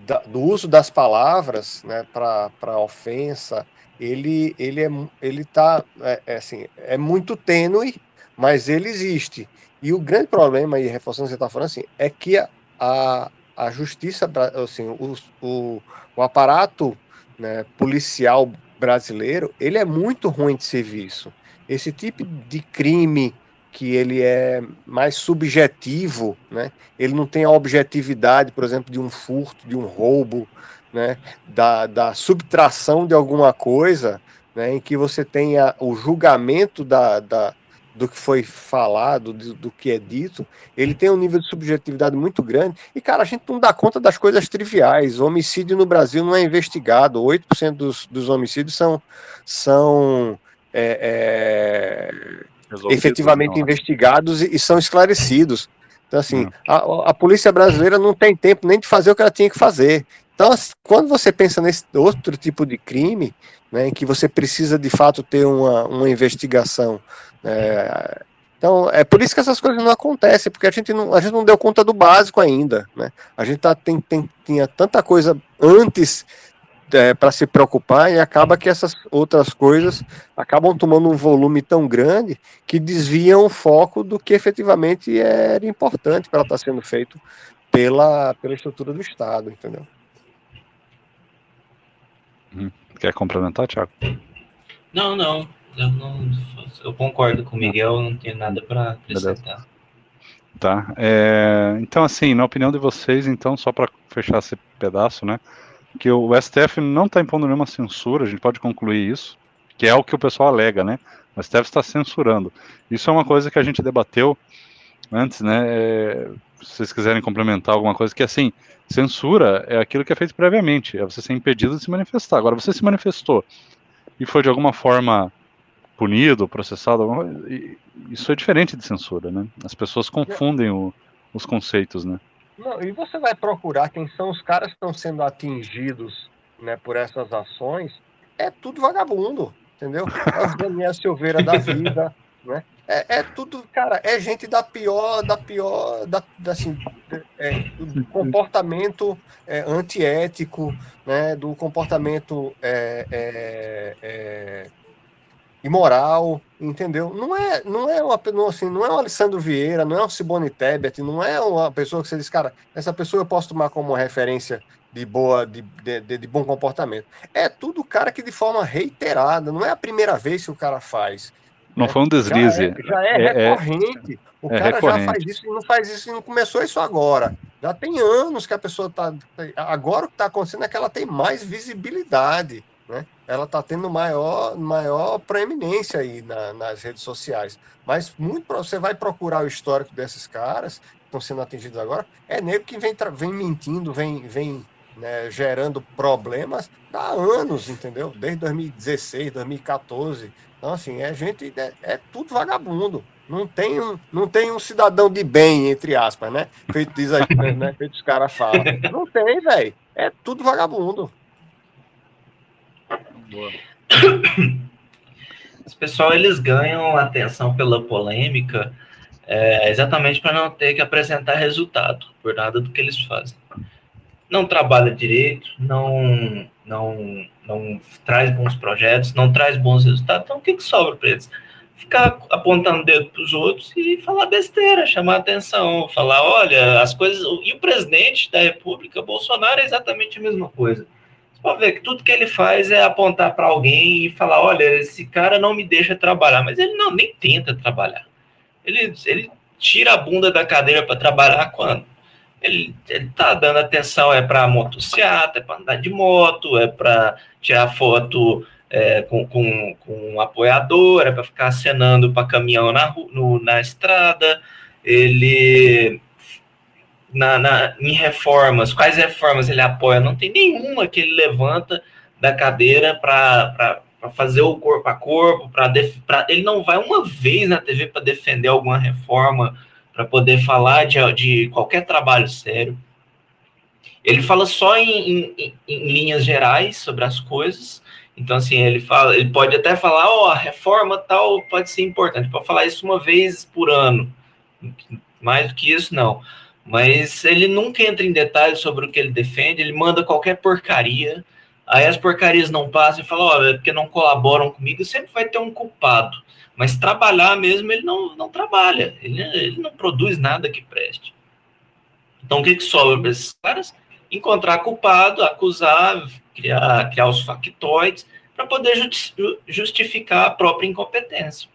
da, do uso das palavras né, para ofensa ele ele é ele tá é, é, assim é muito tênue mas ele existe e o grande problema aí reforçando o que você está falando assim é que a, a, a justiça assim o, o, o aparato né, policial brasileiro ele é muito ruim de serviço esse tipo de crime que ele é mais subjetivo, né? Ele não tem a objetividade, por exemplo, de um furto, de um roubo, né? Da, da subtração de alguma coisa, né? Em que você tenha o julgamento da, da do que foi falado, do, do, que é dito, ele tem um nível de subjetividade muito grande. E, cara, a gente não dá conta das coisas triviais. O homicídio no Brasil não é investigado. 8% dos, dos homicídios são, são é, é, efetivamente não. investigados e, e, são esclarecidos. Então, assim, hum. a, a, polícia brasileira não tem tempo nem de fazer o que ela tinha que fazer. Então, assim, quando você pensa nesse outro tipo de crime, né, em que você precisa de fato ter uma, uma investigação. É, então, é por isso que essas coisas não acontecem, porque a gente não, a gente não deu conta do básico ainda. Né? A gente tá, tem, tem, tinha tanta coisa antes é, para se preocupar e acaba que essas outras coisas acabam tomando um volume tão grande que desviam o foco do que efetivamente era importante para estar tá sendo feito pela, pela estrutura do Estado, entendeu? Hum, quer complementar, Tiago? Não, não. Eu, não, eu concordo com o Miguel, não tenho nada para acrescentar. Tá. É, então, assim, na opinião de vocês, então, só para fechar esse pedaço, né? que o STF não está impondo nenhuma censura, a gente pode concluir isso, que é o que o pessoal alega, né? O STF está censurando. Isso é uma coisa que a gente debateu antes, né? É, se vocês quiserem complementar alguma coisa, que assim, censura é aquilo que é feito previamente, é você ser impedido de se manifestar. Agora, você se manifestou e foi de alguma forma punido, processado, isso é diferente de censura, né? As pessoas confundem o, os conceitos, né? Não, e você vai procurar quem são os caras que estão sendo atingidos né, por essas ações, é tudo vagabundo, entendeu? É os Daniel Silveira da vida, né? É, é, tudo, cara, é gente da pior, da pior, da, da assim, é, do comportamento é, antiético, né, do comportamento é, é, é imoral, entendeu? Não é, não é uma, não, assim, não é um Alessandro Vieira, não é um Simone Tebet, não é uma pessoa que você diz, cara, essa pessoa eu posso tomar como referência de boa, de, de, de bom comportamento. É tudo cara que de forma reiterada, não é a primeira vez que o cara faz. Não foi um deslize. Já é, já é, é, é recorrente. o é cara recorrente. já faz isso e não faz isso e não começou isso agora. Já tem anos que a pessoa está. Agora o que está acontecendo é que ela tem mais visibilidade né? Ela está tendo maior, maior proeminência aí na, nas redes sociais. Mas muito você vai procurar o histórico desses caras que estão sendo atingidos agora, é nego que vem, vem mentindo, vem, vem né, gerando problemas há anos, entendeu? Desde 2016, 2014. Então, assim, é gente, é, é tudo vagabundo. Não tem, um, não tem um cidadão de bem, entre aspas, né? Feito, diz aí, né? Feito os caras falam. Não tem, velho. É tudo vagabundo. Boa. Os pessoal eles ganham atenção pela polêmica é, exatamente para não ter que apresentar resultado por nada do que eles fazem. Não trabalha direito, não, não, não traz bons projetos, não traz bons resultados. Então, o que, que sobra para eles? Ficar apontando o dedo para os outros e falar besteira, chamar atenção, falar: olha, as coisas. E o presidente da República, Bolsonaro, é exatamente a mesma coisa pode ver que tudo que ele faz é apontar para alguém e falar: olha, esse cara não me deixa trabalhar, mas ele não nem tenta trabalhar. Ele, ele tira a bunda da cadeira para trabalhar quando? Ele, ele tá dando atenção, é para motocicleta, é para andar de moto, é para tirar foto é, com, com, com um apoiador, é para ficar acenando para caminhão na, no, na estrada. Ele na, na, em reformas, quais reformas ele apoia? Não tem nenhuma que ele levanta da cadeira para fazer o corpo a corpo, para ele não vai uma vez na TV para defender alguma reforma, para poder falar de, de qualquer trabalho sério. Ele fala só em, em, em, linhas gerais sobre as coisas. Então, assim, ele fala, ele pode até falar, ó, oh, a reforma tal pode ser importante, pode falar isso uma vez por ano. Mais do que isso, não mas ele nunca entra em detalhes sobre o que ele defende, ele manda qualquer porcaria, aí as porcarias não passam e falam, olha, é porque não colaboram comigo, sempre vai ter um culpado. Mas trabalhar mesmo, ele não, não trabalha, ele, ele não produz nada que preste. Então, o que, que sobra para esses caras? Encontrar culpado, acusar, criar, criar os factoides, para poder justificar a própria incompetência.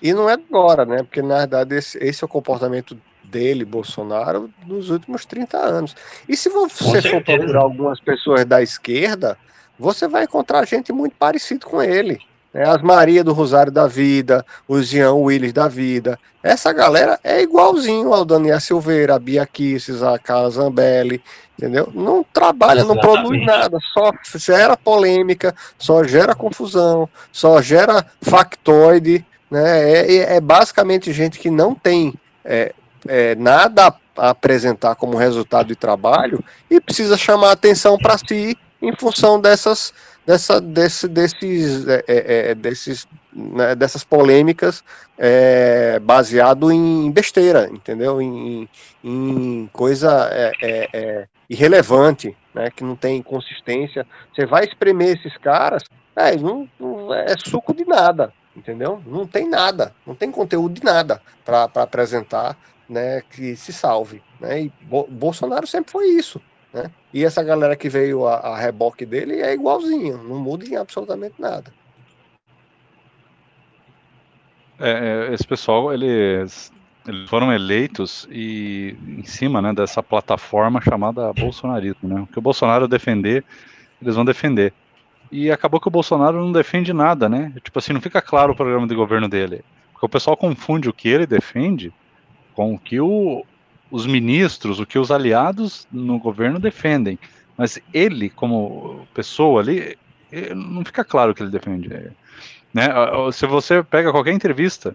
E não é agora, né? Porque na verdade esse, esse é o comportamento dele, Bolsonaro, nos últimos 30 anos. E se você for procurar algumas pessoas da esquerda, você vai encontrar gente muito parecida com ele. Né? As Maria do Rosário da Vida, os Jean Willis da Vida. Essa galera é igualzinho ao Daniel Silveira, a Bia Kisses, a Carla Zambelli, entendeu? Não trabalha, Exatamente. não produz nada, só gera polêmica, só gera confusão, só gera factoide, né? É, é basicamente gente que não tem é, é, nada a apresentar como resultado de trabalho e precisa chamar atenção para si em função dessas, dessa, desse, desses, é, é, é, desses, né, dessas polêmicas é, baseado em besteira, entendeu? Em, em coisa é, é, irrelevante, né, que não tem consistência. Você vai espremer esses caras, é, não, não é suco de nada, entendeu? Não tem nada, não tem conteúdo de nada para apresentar né, que se salve. Né? E Bo Bolsonaro sempre foi isso. Né? E essa galera que veio a, a reboque dele é igualzinho, não muda em absolutamente nada. É, é esse pessoal, eles, eles foram eleitos e em cima né, dessa plataforma chamada bolsonarismo. Né? O que o Bolsonaro defender, eles vão defender. E acabou que o Bolsonaro não defende nada, né? Tipo assim, não fica claro o programa de governo dele. Porque o pessoal confunde o que ele defende com o que o, os ministros, o que os aliados no governo defendem. Mas ele, como pessoa ali, não fica claro o que ele defende. Né? Se você pega qualquer entrevista,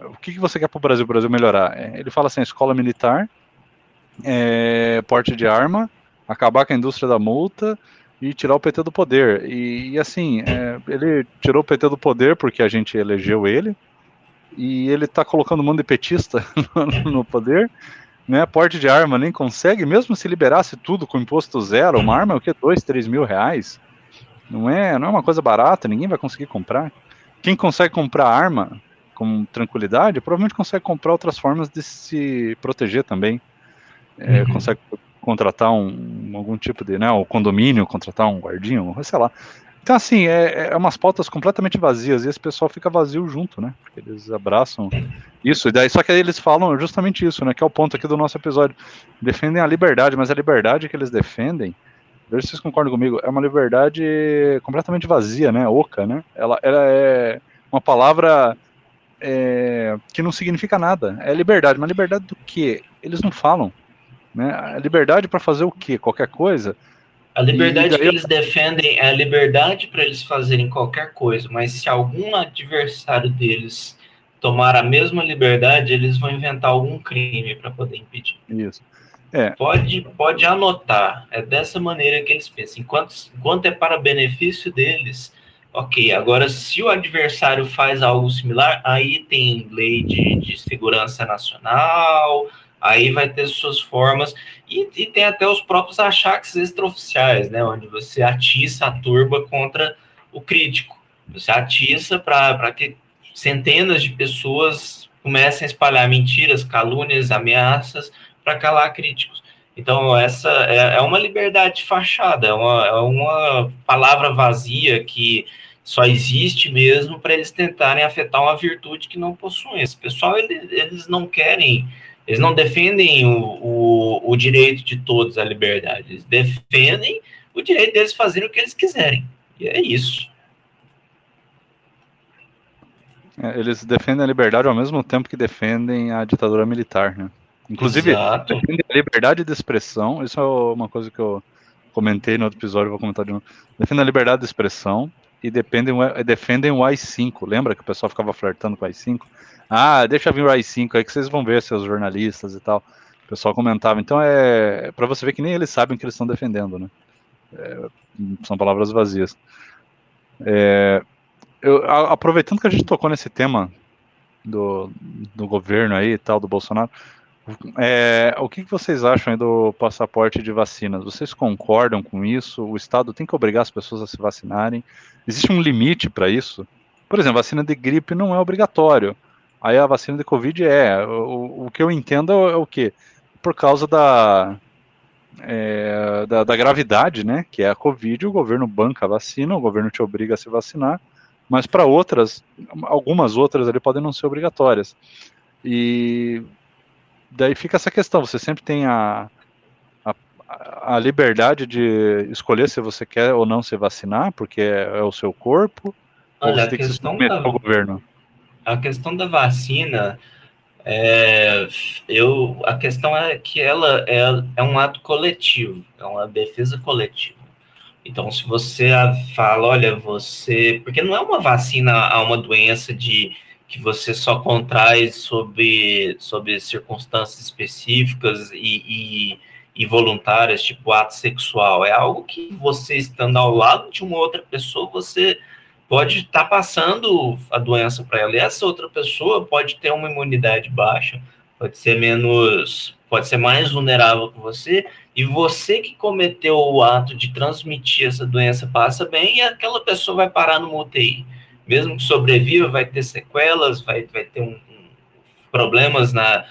o que, você quer para o Brasil, Brasil melhorar? É, ele fala assim, escola militar, é, porte de arma, acabar com a indústria da multa e tirar o PT do poder. E, e assim, é, ele tirou o PT do poder porque a gente elegeu ele, e ele tá colocando um monte de petista no poder, né? Porte de arma nem consegue, mesmo se liberasse tudo com imposto zero, uma arma é o que? Dois, três mil reais? Não é, não é uma coisa barata, ninguém vai conseguir comprar. Quem consegue comprar arma com tranquilidade, provavelmente consegue comprar outras formas de se proteger também. É, uhum. Consegue contratar um, algum tipo de, né, o condomínio, contratar um guardinho, sei lá. Então, assim, é, é umas pautas completamente vazias e esse pessoal fica vazio junto, né? Porque eles abraçam isso, e daí só que eles falam justamente isso, né? Que é o ponto aqui do nosso episódio. Defendem a liberdade, mas a liberdade que eles defendem, veja se vocês concordam comigo, é uma liberdade completamente vazia, né? Oca, né? Ela, ela é uma palavra é, que não significa nada. É liberdade, mas liberdade do quê? Eles não falam. Né? A liberdade para fazer o quê? Qualquer coisa a liberdade daí... que eles defendem é a liberdade para eles fazerem qualquer coisa, mas se algum adversário deles tomar a mesma liberdade, eles vão inventar algum crime para poder impedir. Isso. É. Pode, pode anotar. É dessa maneira que eles pensam. Enquanto, enquanto é para benefício deles, ok. Agora, se o adversário faz algo similar, aí tem lei de, de segurança nacional, aí vai ter suas formas, e, e, tem até os próprios achaques extraoficiais, né, onde você atiça a turba contra o crítico. Você atiça para que centenas de pessoas comecem a espalhar mentiras, calúnias, ameaças para calar críticos. Então, essa é, é uma liberdade fachada, é uma, é uma palavra vazia que só existe mesmo para eles tentarem afetar uma virtude que não possuem. Esse pessoal, eles, eles não querem eles não defendem o, o, o, direito de todos à liberdade, eles defendem o direito deles fazerem o que eles quiserem. E é isso. É, eles defendem a liberdade ao mesmo tempo que defendem a ditadura militar, né? Inclusive, Exato. defendem a liberdade de expressão, isso é uma coisa que eu comentei no outro episódio, vou comentar de novo. Defendem a liberdade de expressão e defendem, defendem o AI-5. Lembra que o pessoal ficava flertando com o AI-5? Ah, deixa vir o AI-5 aí que vocês vão ver, seus jornalistas e tal. O pessoal comentava. Então é para você ver que nem eles sabem o que eles estão defendendo, né? É, são palavras vazias. É, eu, a, aproveitando que a gente tocou nesse tema do, do governo aí e tal, do Bolsonaro, é, o que, vocês acham do passaporte de vacinas? Vocês concordam com isso? O Estado tem que obrigar as pessoas a se vacinarem? Existe um limite para isso? Por exemplo, vacina de gripe não é obrigatório. Aí a vacina de Covid é. O, o que eu entendo é o que? Por causa da, é, da, da, gravidade, né? Que é a Covid, o governo banca a vacina, o governo te obriga a se vacinar, mas para outras, algumas outras ali podem não ser obrigatórias. E daí fica essa questão, você sempre tem a, a, a liberdade de escolher se você quer ou não se vacinar, porque é, é o seu corpo, Olha, ou você tem que se da, ao governo. A questão da vacina, é, eu, a questão é que ela é, é um ato coletivo, é uma defesa coletiva. Então, se você fala, olha, você. Porque não é uma vacina a uma doença de que você só contrai sob, sob circunstâncias específicas e, e, e, voluntárias, tipo ato sexual. É algo que você estando ao lado de uma outra pessoa, você pode estar tá passando a doença para ela. E essa outra pessoa pode ter uma imunidade baixa, pode ser menos, pode ser mais vulnerável que você, e você que cometeu o ato de transmitir essa doença passa bem e aquela pessoa vai parar no UTI mesmo que sobreviva, vai ter sequelas, vai, vai ter um, um problemas na,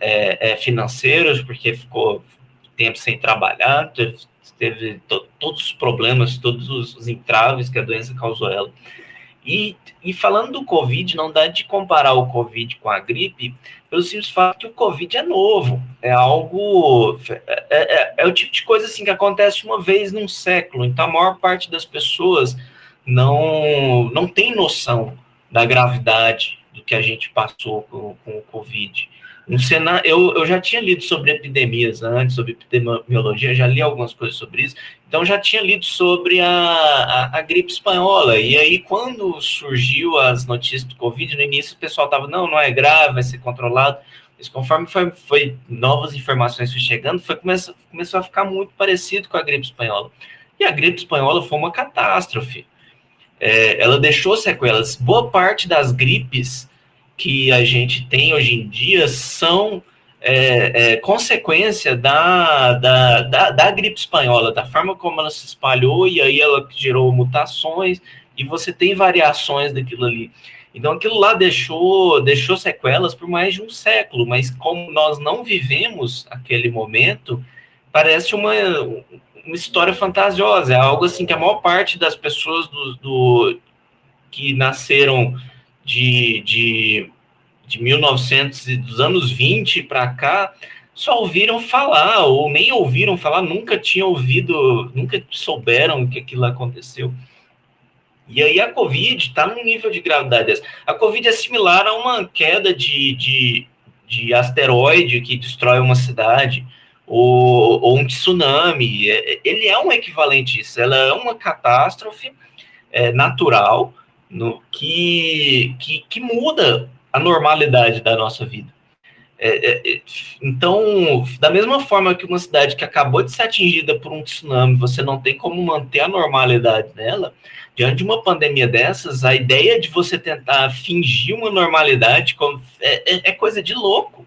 é, é, financeiros, porque ficou tempo sem trabalhar, teve, teve to, todos os problemas, todos os, os, entraves que a doença causou ela. E, e falando do Covid, não dá de comparar o Covid com a gripe, pelo simples fato que o Covid é novo, é algo. É, é, é o tipo de coisa assim que acontece uma vez num século, então a maior parte das pessoas não, não tem noção da gravidade do que a gente passou com, com o Covid. Um cenário, eu, eu já tinha lido sobre epidemias antes, sobre epidemiologia, já li algumas coisas sobre isso, então já tinha lido sobre a, a, a gripe espanhola, e aí quando surgiu as notícias do Covid, no início o pessoal estava, não, não é grave, vai ser controlado, mas conforme foi, foi novas informações foi chegando, foi, começou, começou a ficar muito parecido com a gripe espanhola. E a gripe espanhola foi uma catástrofe é, ela deixou sequelas. Boa parte das gripes que a gente tem hoje em dia são é, é, consequência da, da, da, da, gripe espanhola, da forma como ela se espalhou, e aí ela gerou mutações, e você tem variações daquilo ali. Então aquilo lá deixou, deixou sequelas por mais de um século, mas como nós não vivemos aquele momento, parece uma, uma história fantasiosa, é algo assim que a maior parte das pessoas do, do que nasceram de, de, de 1900 e dos anos 20 para cá só ouviram falar ou nem ouviram falar, nunca tinham ouvido, nunca souberam que aquilo aconteceu. E aí a Covid está num nível de gravidade. A Covid é similar a uma queda de, de, de asteroide que destrói uma cidade ou, ou um tsunami. É, ele é um equivalente isso, ela é uma catástrofe é, natural no, que, que, que, muda a normalidade da nossa vida. É, é, é, então, da mesma forma que uma cidade que acabou de ser atingida por um tsunami, você não tem como manter a normalidade nela, diante de uma pandemia dessas, a ideia de você tentar fingir uma normalidade é, é coisa de louco.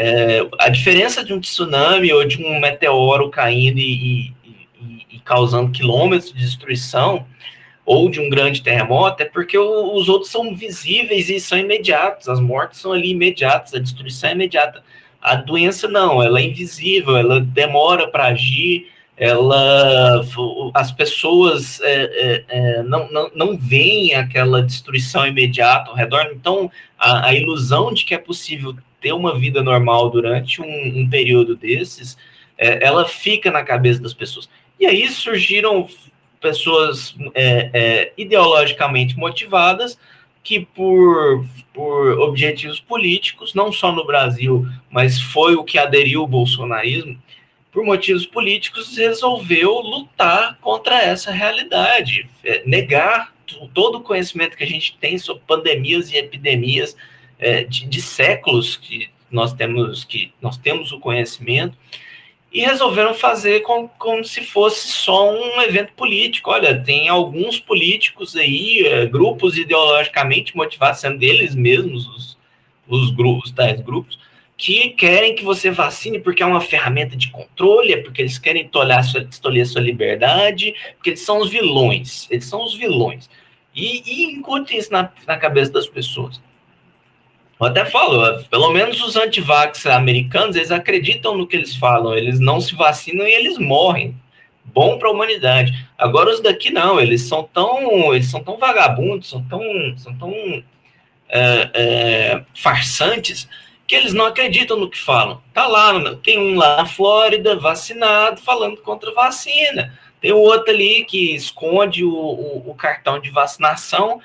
É, a diferença de um tsunami ou de um meteoro caindo e, e, e, causando quilômetros de destruição, ou de um grande terremoto, é porque o, os outros são visíveis e são imediatos, as mortes são ali imediatas, a destruição é imediata. A doença não, ela é invisível, ela demora para agir, ela as pessoas é, é, é, não, não, não veem aquela destruição imediata ao redor, então a, a ilusão de que é possível ter uma vida normal durante um, um período desses, é, ela fica na cabeça das pessoas. E aí surgiram pessoas é, é, ideologicamente motivadas que por, por objetivos políticos, não só no Brasil, mas foi o que aderiu o bolsonarismo, por motivos políticos, resolveu lutar contra essa realidade, é, negar todo o conhecimento que a gente tem sobre pandemias e epidemias é, de, de, séculos que nós temos que nós temos o conhecimento e resolveram fazer com, como se fosse só um evento político. Olha, tem alguns políticos aí, é, grupos ideologicamente motivados, sendo eles mesmos os, os grupos, tais grupos, que querem que você vacine porque é uma ferramenta de controle, é porque eles querem tolar sua, tolir sua liberdade, porque eles são os vilões, eles são os vilões. E, e isso na, na cabeça das pessoas. Eu até falo, pelo menos os antivax americanos, eles acreditam no que eles falam, eles não se vacinam e eles morrem bom para a humanidade. Agora os daqui não, eles são tão, eles são tão vagabundos, são tão, são tão é, é, farsantes que eles não acreditam no que falam. Tá lá, tem um lá na Flórida vacinado falando contra vacina. Tem outro ali que esconde o, o, o cartão de vacinação.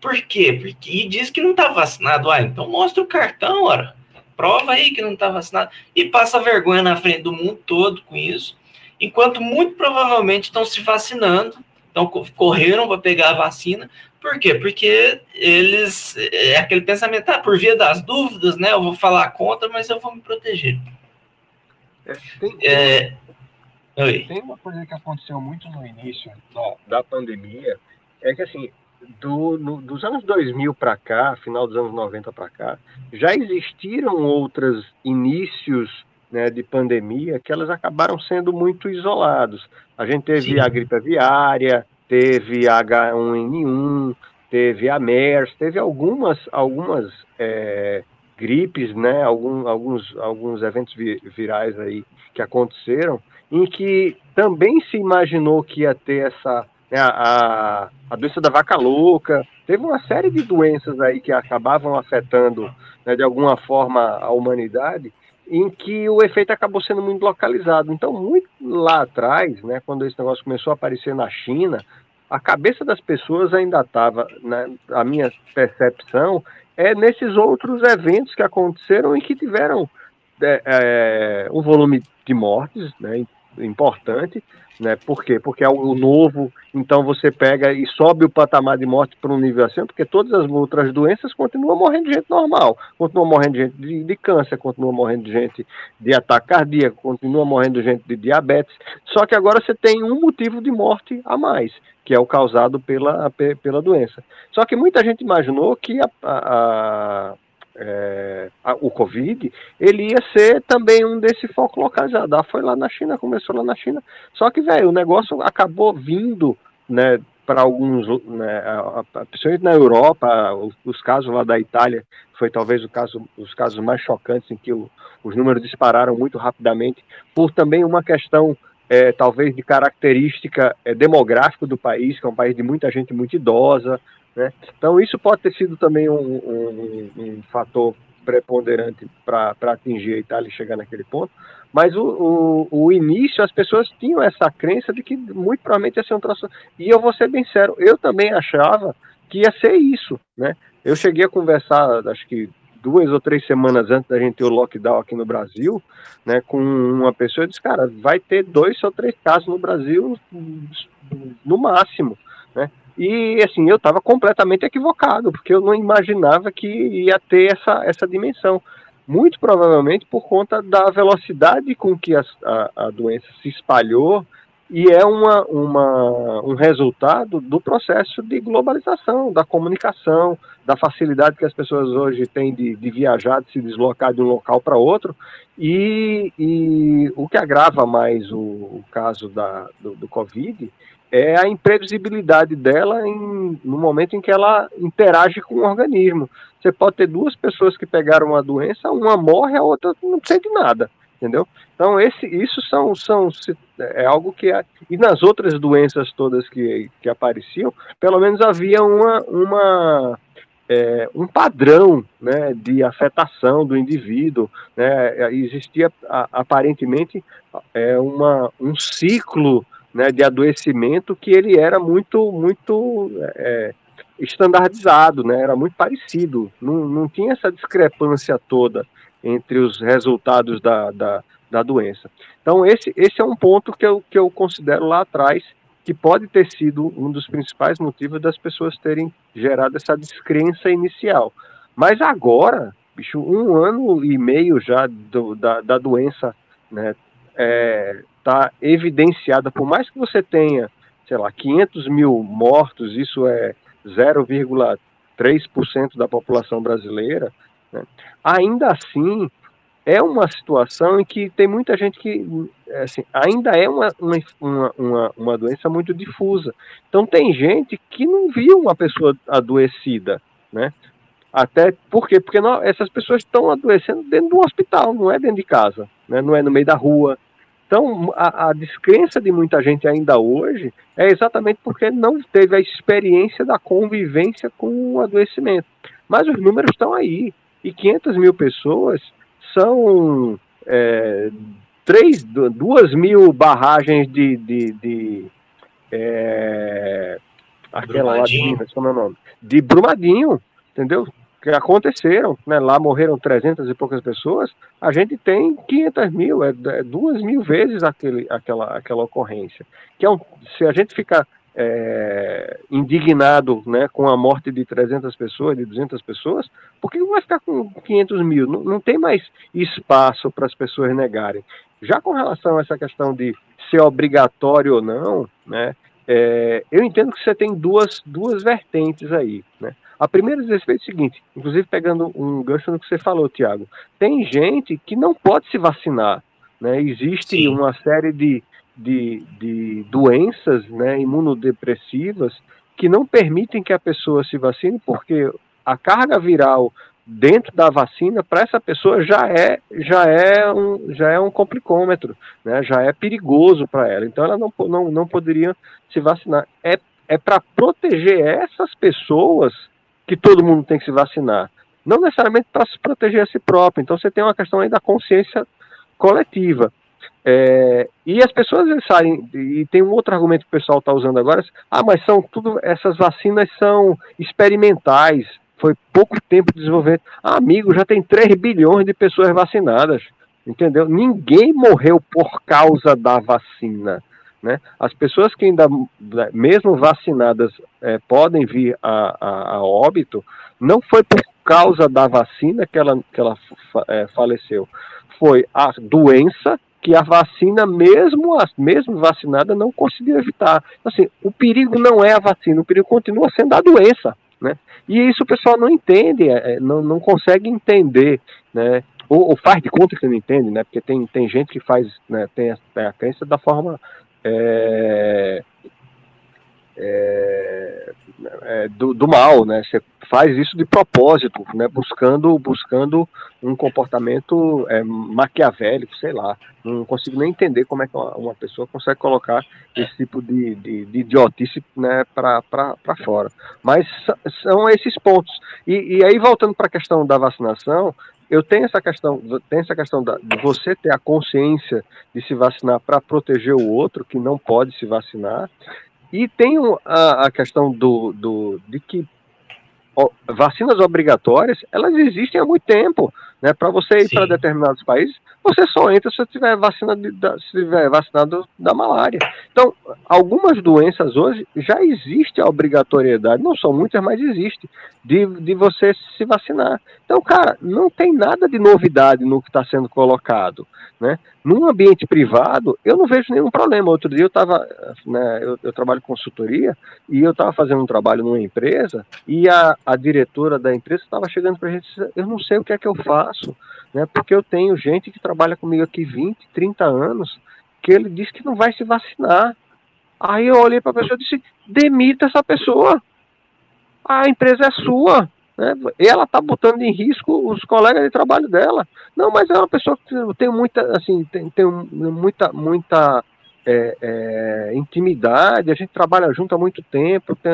Por quê? Porque, e diz que não está vacinado. Ah, então mostra o cartão, ora. Prova aí que não está vacinado. E passa vergonha na frente do mundo todo com isso. Enquanto muito provavelmente estão se vacinando, então correram para pegar a vacina. Por quê? Porque eles. É aquele pensamento, ah, por via das dúvidas, né? Eu vou falar contra, mas eu vou me proteger. É, tem, é. Tem uma coisa que aconteceu muito no início da, da pandemia, é que assim, do, no, dos anos 2000 para cá, final dos anos 90 para cá, já existiram outros inícios né, de pandemia que elas acabaram sendo muito isolados. A gente teve Sim. a gripe aviária, teve a H1N1, teve a MERS, teve algumas, algumas é, gripes, né, algum, alguns, alguns eventos virais aí que aconteceram, em que também se imaginou que ia ter essa né, a, a doença da vaca louca, teve uma série de doenças aí que acabavam afetando né, de alguma forma a humanidade, em que o efeito acabou sendo muito localizado. Então, muito lá atrás, né, quando esse negócio começou a aparecer na China, a cabeça das pessoas ainda estava, né, a minha percepção, é nesses outros eventos que aconteceram e que tiveram é, é, um volume de mortes né, importante, né? Por quê? Porque é o novo, então você pega e sobe o patamar de morte para um nível assim, porque todas as outras doenças continuam morrendo de gente normal, continuam morrendo de gente de, de câncer, continuam morrendo de gente de ataque cardíaco, continua morrendo de gente de diabetes, só que agora você tem um motivo de morte a mais, que é o causado pela, pela doença. Só que muita gente imaginou que a, a, o Covid, ele ia ser também um desse foco localizado. Ah, foi lá na China, começou lá na China. Só que, velho, o negócio acabou vindo, né, para alguns, né, principalmente na Europa, os, os, casos lá da Itália, foi talvez o caso, os casos mais chocantes em que o, os números dispararam muito rapidamente, por também uma questão é, talvez de característica é, demográfica do país, que é um país de muita gente muito idosa, né? Então, isso pode ter sido também um, um, um fator preponderante para atingir a Itália e chegar naquele ponto. Mas o, o, o, início, as pessoas tinham essa crença de que muito provavelmente ia ser um troço. E eu vou ser bem sério, eu também achava que ia ser isso. Né? Eu cheguei a conversar, acho que duas ou três semanas antes da gente ter o lockdown aqui no Brasil, né, com uma pessoa e disse, cara, vai ter dois ou três casos no Brasil no máximo. Né? E assim, eu estava completamente equivocado, porque eu não imaginava que ia ter essa, essa dimensão. Muito provavelmente por conta da velocidade com que a, a, a doença se espalhou e é uma, uma, um resultado do processo de globalização, da comunicação, da facilidade que as pessoas hoje têm de, de viajar, de se deslocar de um local para outro. E, e, o que agrava mais o, o caso da, do, do Covid é a imprevisibilidade dela em, no momento em que ela interage com o organismo. Você pode ter duas pessoas que pegaram uma doença, uma morre, a outra não sente nada, entendeu? Então esse, isso são, são é algo que é, e nas outras doenças todas que, que apareciam, pelo menos havia uma, uma é, um padrão né, de afetação do indivíduo, né, existia aparentemente é, uma, um ciclo né, de adoecimento que ele era muito, muito é, estandardizado, né, era muito parecido, não, não tinha essa discrepância toda entre os resultados da, da, da doença. Então, esse, esse é um ponto que eu, que eu considero lá atrás que pode ter sido um dos principais motivos das pessoas terem gerado essa descrença inicial. Mas agora, bicho, um ano e meio já do, da, da doença né, é, está evidenciada, por mais que você tenha, sei lá, 500 mil mortos, isso é 0,3% da população brasileira, né? ainda assim é uma situação em que tem muita gente que assim, ainda é uma, uma, uma, uma doença muito difusa. Então tem gente que não viu uma pessoa adoecida, né? Até por quê? Porque não, essas pessoas estão adoecendo dentro do hospital, não é dentro de casa, né? não é no meio da rua, Então, a, a, descrença de muita gente ainda hoje é exatamente porque não teve a experiência da convivência com o adoecimento. Mas os números estão aí. E 500 mil pessoas são é, 3, 2 mil barragens de. de, de é, aquela lá de Minas, como é o nome? De Brumadinho, entendeu? Que aconteceram, né? lá morreram 300 e poucas pessoas, a gente tem 500 mil, é, é duas mil vezes aquele, aquela, aquela ocorrência. Que é um, se a gente ficar é, indignado né, com a morte de 300 pessoas, de 200 pessoas, por que vai ficar com 500 mil? Não, não tem mais espaço para as pessoas negarem. Já com relação a essa questão de ser obrigatório ou não, né, é, eu entendo que você tem duas, duas vertentes aí. Né? A primeira diz respeito ao seguinte, inclusive pegando um gancho no que você falou, Tiago, tem gente que não pode se vacinar. Né? Existe Sim. uma série de, de, de doenças né, imunodepressivas que não permitem que a pessoa se vacine, porque a carga viral dentro da vacina para essa pessoa já é já é um já é um complicômetro, né? Já é perigoso para ela. Então ela não, não, não poderia se vacinar. É, é para proteger essas pessoas que todo mundo tem que se vacinar. Não necessariamente para se proteger a si próprio. Então você tem uma questão aí da consciência coletiva. É, e as pessoas saem, e tem um outro argumento que o pessoal está usando agora, ah, mas são tudo, essas vacinas são experimentais, foi pouco tempo de desenvolvimento. Ah, amigo, já tem 3 bilhões de pessoas vacinadas, entendeu? Ninguém morreu por causa da vacina. Né? As pessoas que ainda, né, mesmo vacinadas, é, podem vir a, a, a, óbito, não foi por causa da vacina que ela, que ela é, faleceu, foi a doença que a vacina, mesmo, a, mesmo vacinada, não conseguiu evitar. Assim, o perigo não é a vacina, o perigo continua sendo a doença. Né? E isso o pessoal não entende, é, é não, não consegue entender, né? Ou, ou, faz de conta que não entende, né? Porque tem, tem gente que faz, né, tem a, tem a crença da forma é, é, é, do, do, mal, né? Você faz isso de propósito, né? Buscando, buscando um comportamento é, maquiavélico, sei lá. Não consigo nem entender como é que uma, uma pessoa consegue colocar esse tipo de, de, de idiotice né, para fora. Mas são esses pontos. E, e aí, voltando para a questão da vacinação, eu tenho essa questão, tem essa questão da, de você ter a consciência de se vacinar para proteger o outro que não pode se vacinar, e tem a, a questão do, do, de que vacinas obrigatórias elas existem há muito tempo, né? Para você ir para determinados países, você só entra se você tiver vacinado, se tiver vacinado da malária. Então, algumas doenças hoje já existe a obrigatoriedade, não são muitas, mas existe, de, de você se vacinar. Então, cara, não tem nada de novidade no que está sendo colocado. Né? Num ambiente privado, eu não vejo nenhum problema. Outro dia eu estava, né, eu, eu, trabalho consultoria, e eu estava fazendo um trabalho numa empresa, e a, a diretora da empresa estava chegando para a gente e disse, eu não sei o que é que eu faço né? Porque eu tenho gente que trabalha comigo aqui 20, 30 anos, que ele disse que não vai se vacinar. Aí eu olhei para a pessoa e disse: demita essa pessoa. A empresa é sua. Né? Ela está botando em risco os colegas de trabalho dela. Não, mas é uma pessoa que tem muita, assim, tem, tem muita, muita é, é, intimidade, a gente trabalha junto há muito tempo. Tem...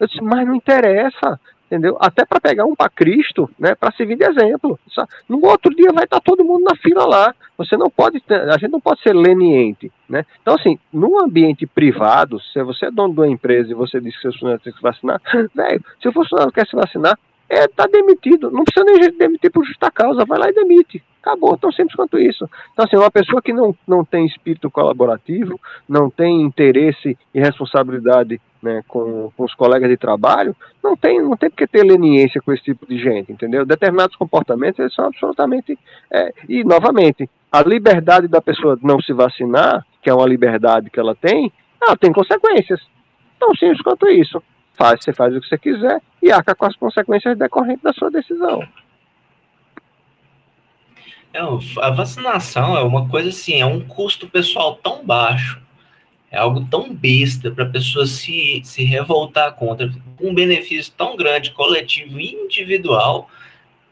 Eu disse, mas não interessa entendeu? Até para pegar um para Cristo, né, para servir de exemplo. No outro dia vai estar tá todo mundo na fila lá. Você não pode, ter, a gente não pode ser leniente, né? Então assim, num ambiente privado, se você é dono de uma empresa e você diz que seu funcionário tem que se vacinar, velho, se o funcionário quer se vacinar, é, tá demitido. Não precisa nem demitir por justa causa, vai lá e demite. Acabou, tão simples quanto isso. Então, assim, uma pessoa que não, não tem espírito colaborativo, não tem interesse e responsabilidade né, com, com os colegas de trabalho, não tem, não tem porque ter leniência com esse tipo de gente, entendeu? Determinados comportamentos eles são absolutamente. É, e, novamente, a liberdade da pessoa não se vacinar, que é uma liberdade que ela tem, ela tem consequências. Tão simples quanto isso. Faz, você faz o que você quiser e arca com as consequências decorrentes da sua decisão. É, a vacinação é uma coisa assim, é um custo pessoal tão baixo, é algo tão besta para a pessoa se, se revoltar contra, um benefício tão grande, coletivo e individual,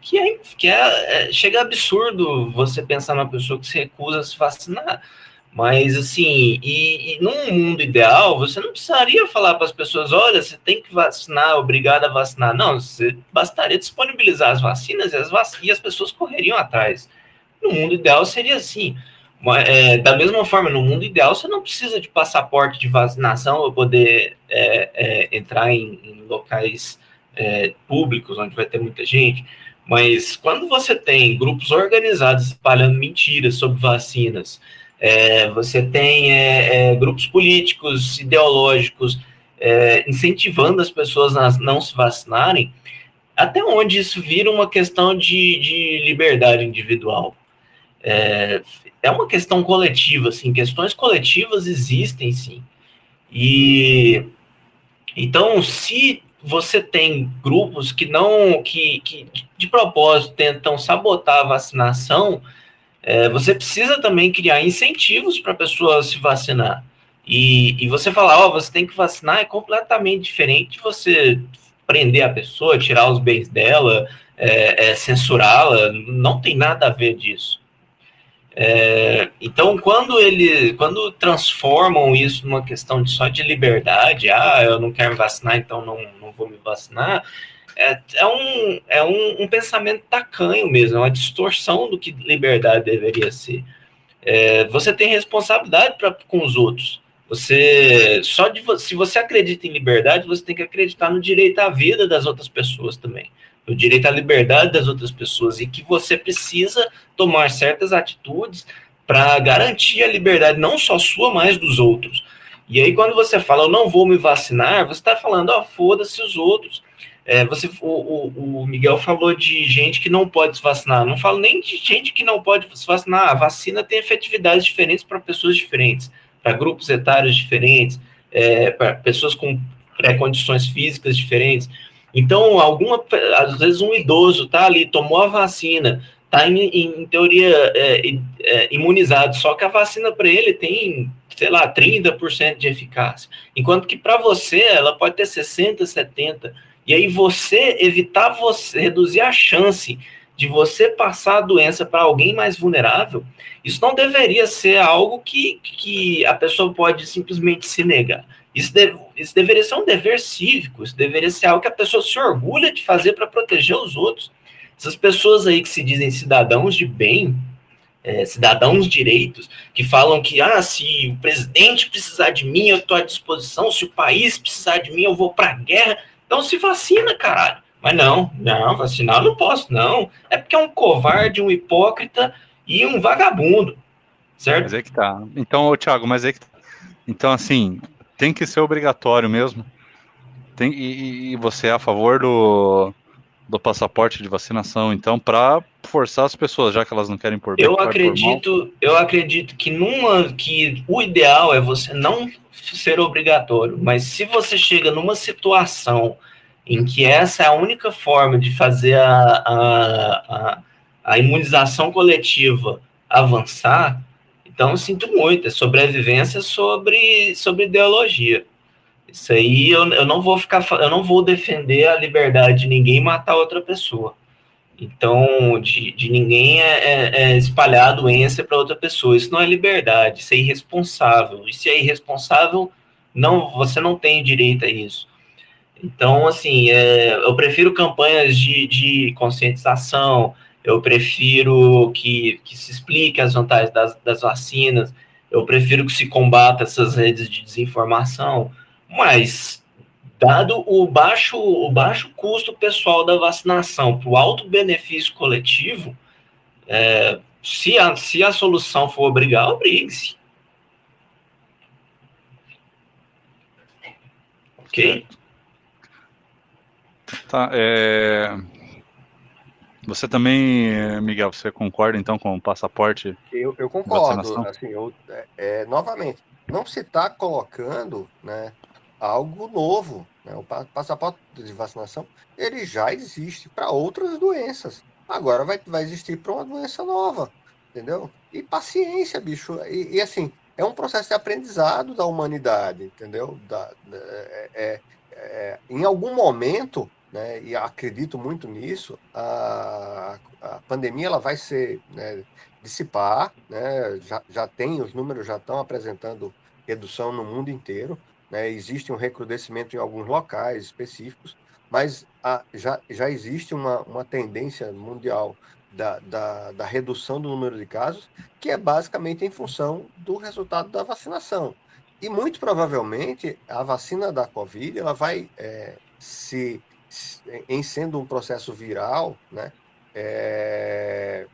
que, é, que é, é, chega absurdo você pensar numa pessoa que se recusa a se vacinar. Mas, assim, e, e num mundo ideal, você não precisaria falar para as pessoas: olha, você tem que vacinar, obrigado a vacinar. Não, você bastaria disponibilizar as vacinas e as, vac e as pessoas correriam atrás. No mundo ideal seria assim. É, da mesma forma, no mundo ideal, você não precisa de passaporte de vacinação para poder é, é, entrar em, em locais é, públicos, onde vai ter muita gente. Mas quando você tem grupos organizados espalhando mentiras sobre vacinas, é, você tem é, grupos políticos, ideológicos, incentivando as pessoas a não se vacinarem, até onde isso vira uma questão de, de liberdade individual? É, é uma questão coletiva, assim, questões coletivas existem, sim. E então, se você tem grupos que não, que, que de propósito tentam sabotar a vacinação, é, você precisa também criar incentivos para a pessoa se vacinar. E, e você falar, ó, oh, você tem que vacinar é completamente diferente de você prender a pessoa, tirar os bens dela, é, é, censurá-la, não tem nada a ver disso. É, então, quando ele, quando transformam isso numa questão de, só de liberdade, ah, eu não quero me vacinar, então não, não vou me vacinar, é, é, um, é um, um pensamento tacanho mesmo, é uma distorção do que liberdade deveria ser. É, você tem responsabilidade pra, com os outros. Você só de se você acredita em liberdade, você tem que acreditar no direito à vida das outras pessoas também o direito à liberdade das outras pessoas e que você precisa tomar certas atitudes para garantir a liberdade não só sua, mas dos outros. E aí, quando você fala, eu não vou me vacinar, você está falando, ó, oh, foda-se os outros. É, você, o, o, o, Miguel falou de gente que não pode se vacinar. Não falo nem de gente que não pode se vacinar. A vacina tem efetividades diferentes para pessoas diferentes, para grupos etários diferentes, é, para pessoas com pré-condições físicas diferentes. Então, alguma, às vezes um idoso tá ali, tomou a vacina, tá em, em teoria é, é, imunizado, só que a vacina para ele tem, sei lá, 30% de eficácia, enquanto que para você ela pode ter 60, 70. E aí você evitar você reduzir a chance de você passar a doença para alguém mais vulnerável, isso não deveria ser algo que, que a pessoa pode simplesmente se negar. Isso, deve, isso deveria ser um dever cívico, isso deveria ser algo que a pessoa se orgulha de fazer para proteger os outros. Essas pessoas aí que se dizem cidadãos de bem, é, cidadãos direitos, que falam que, ah, se o presidente precisar de mim, eu estou à disposição, se o país precisar de mim, eu vou para a guerra. Então se vacina, caralho. Mas não, não, vacinar não posso, não. É porque é um covarde, um hipócrita e um vagabundo, certo? Mas é que tá. Então, Thiago, mas é que tá. Então, assim, tem que ser obrigatório mesmo. Tem, e, e você é a favor do, do passaporte de vacinação, então, para forçar as pessoas, já que elas não querem por bem, Eu acredito, eu acredito que numa que o ideal é você não ser obrigatório, mas se você chega numa situação em que essa é a única forma de fazer a, a, a, a imunização coletiva avançar, então, sinto muito, é sobrevivência sobre, sobre ideologia. Isso aí eu, eu não vou ficar, eu não vou defender a liberdade de ninguém matar outra pessoa. Então, de, de ninguém é, é, é espalhar a doença para outra pessoa. Isso não é liberdade, isso é irresponsável. E se é irresponsável, não, você não tem direito a isso. Então, assim, é, eu prefiro campanhas de, de conscientização, eu prefiro que, que se explique as vantagens das, das vacinas, eu prefiro que se combata essas redes de desinformação, mas dado o baixo, o baixo custo pessoal da vacinação para o alto benefício coletivo, é, se, a, se a solução for obrigar, obrigue-se. Ok? Tá, é... Você também, Miguel, você concorda então com o passaporte? Eu, eu concordo. Assim, eu, é, é, novamente, não se está colocando né, algo novo. Né? O passaporte de vacinação ele já existe para outras doenças. Agora vai, vai existir para uma doença nova, entendeu? E paciência, bicho. E, e, assim, é um processo de aprendizado da humanidade, entendeu? Da, da é, é, é em algum momento né, e acredito muito nisso, a, a pandemia ela vai ser né, dissipar, né, já, já tem, os números já estão apresentando redução no mundo inteiro, né, existe um recrudescimento em alguns locais específicos, mas a, já, já existe uma, uma tendência mundial da, da, da redução do número de casos, que é basicamente em função do resultado da vacinação. E muito provavelmente a vacina da Covid ela vai é, se, em sendo um processo viral, né, é,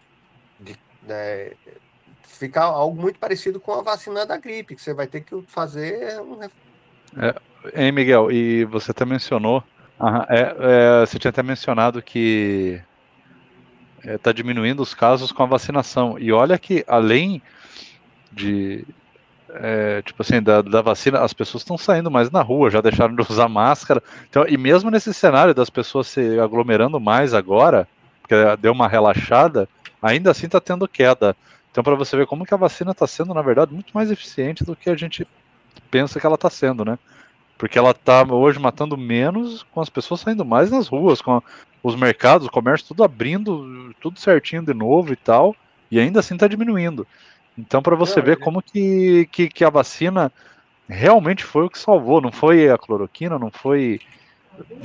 de, né, ficar algo muito parecido com a vacina da gripe, que você vai ter que fazer um. É, hein, Miguel, e você até mencionou, é, é, você tinha até mencionado que está é, diminuindo os casos com a vacinação. E olha que além de é, tipo assim, da, da vacina, as pessoas estão saindo mais na rua, já deixaram de usar máscara. Então, e mesmo nesse cenário das pessoas se aglomerando mais agora, porque deu uma relaxada, ainda assim está tendo queda. Então, para você ver como que a vacina está sendo, na verdade, muito mais eficiente do que a gente pensa que ela está sendo, né? Porque ela está hoje matando menos com as pessoas saindo mais nas ruas, com a, os mercados, o comércio tudo abrindo, tudo certinho de novo e tal, e ainda assim está diminuindo. Então, para você não, ver como que, que, que, a vacina realmente foi o que salvou, não foi a cloroquina, não foi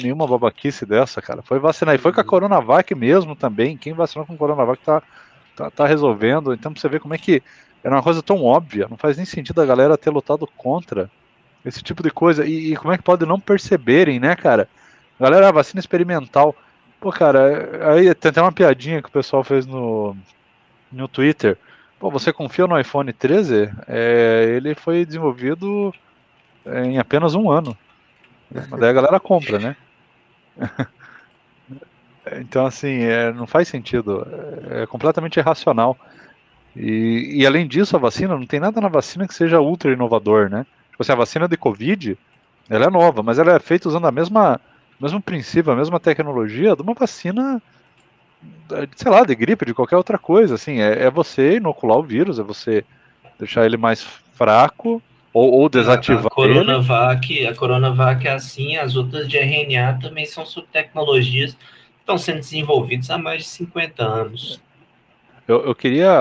nenhuma babaquice dessa, cara. Foi vacinar. E foi com a uhum. Coronavac mesmo também. Quem vacinou com Coronavac tá, tá, tá resolvendo. Então, pra você ver como é que era uma coisa tão óbvia, não faz nem sentido a galera ter lutado contra esse tipo de coisa. E, e como é que pode não perceberem, né, cara? Galera, a vacina experimental. Pô, cara, aí tem até uma piadinha que o pessoal fez no, no Twitter. Pô, você confia no iPhone 13? É, ele foi desenvolvido em apenas um ano. Mas daí a galera compra, né? então, assim, é, não faz sentido. É, é completamente irracional. E, e, além disso, a vacina, não tem nada na vacina que seja ultra inovador, né? Tipo assim, a vacina de Covid, ela é nova, mas ela é feita usando a mesma, mesmo princípio, a mesma tecnologia de uma vacina sei lá, de gripe, de qualquer outra coisa, assim, é, é você inocular o vírus, é você deixar ele mais fraco ou, ou desativar a, a Coronavac, ele. A Coronavac é assim, as outras de RNA também são sobre tecnologias que estão sendo desenvolvidas há mais de 50 anos. Eu, eu queria,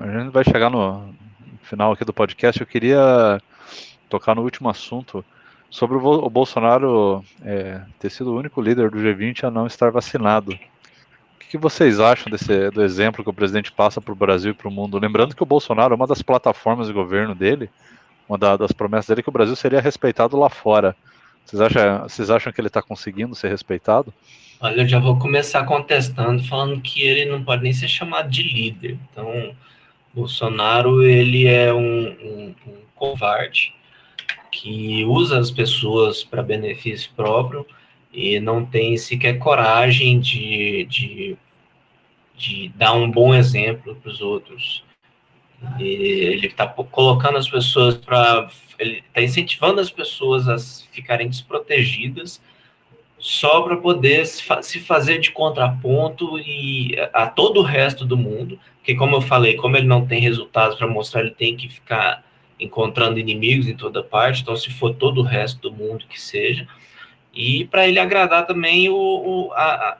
a gente vai chegar no final aqui do podcast, eu queria tocar no último assunto sobre o, o Bolsonaro é, ter sido o único líder do G20 a não estar vacinado que, que vocês acham desse, do exemplo que o presidente passa para o Brasil e para o mundo? Lembrando que o Bolsonaro, uma das plataformas de governo dele, uma da, das promessas dele, é que o Brasil seria respeitado lá fora. Vocês acham, vocês acham que ele está conseguindo ser respeitado? Olha, eu já vou começar contestando, falando que ele não pode nem ser chamado de líder. Então, Bolsonaro, ele é um, um, um covarde que usa as pessoas para benefício próprio e não tem sequer coragem de, de, de dar um bom exemplo para os outros. E ele está colocando as pessoas para. Ele está incentivando as pessoas a ficarem desprotegidas só para poder se fazer de contraponto e a todo o resto do mundo, porque como eu falei, como ele não tem resultados para mostrar, ele tem que ficar encontrando inimigos em toda parte, então se for todo o resto do mundo que seja, e para ele agradar também o, o, a,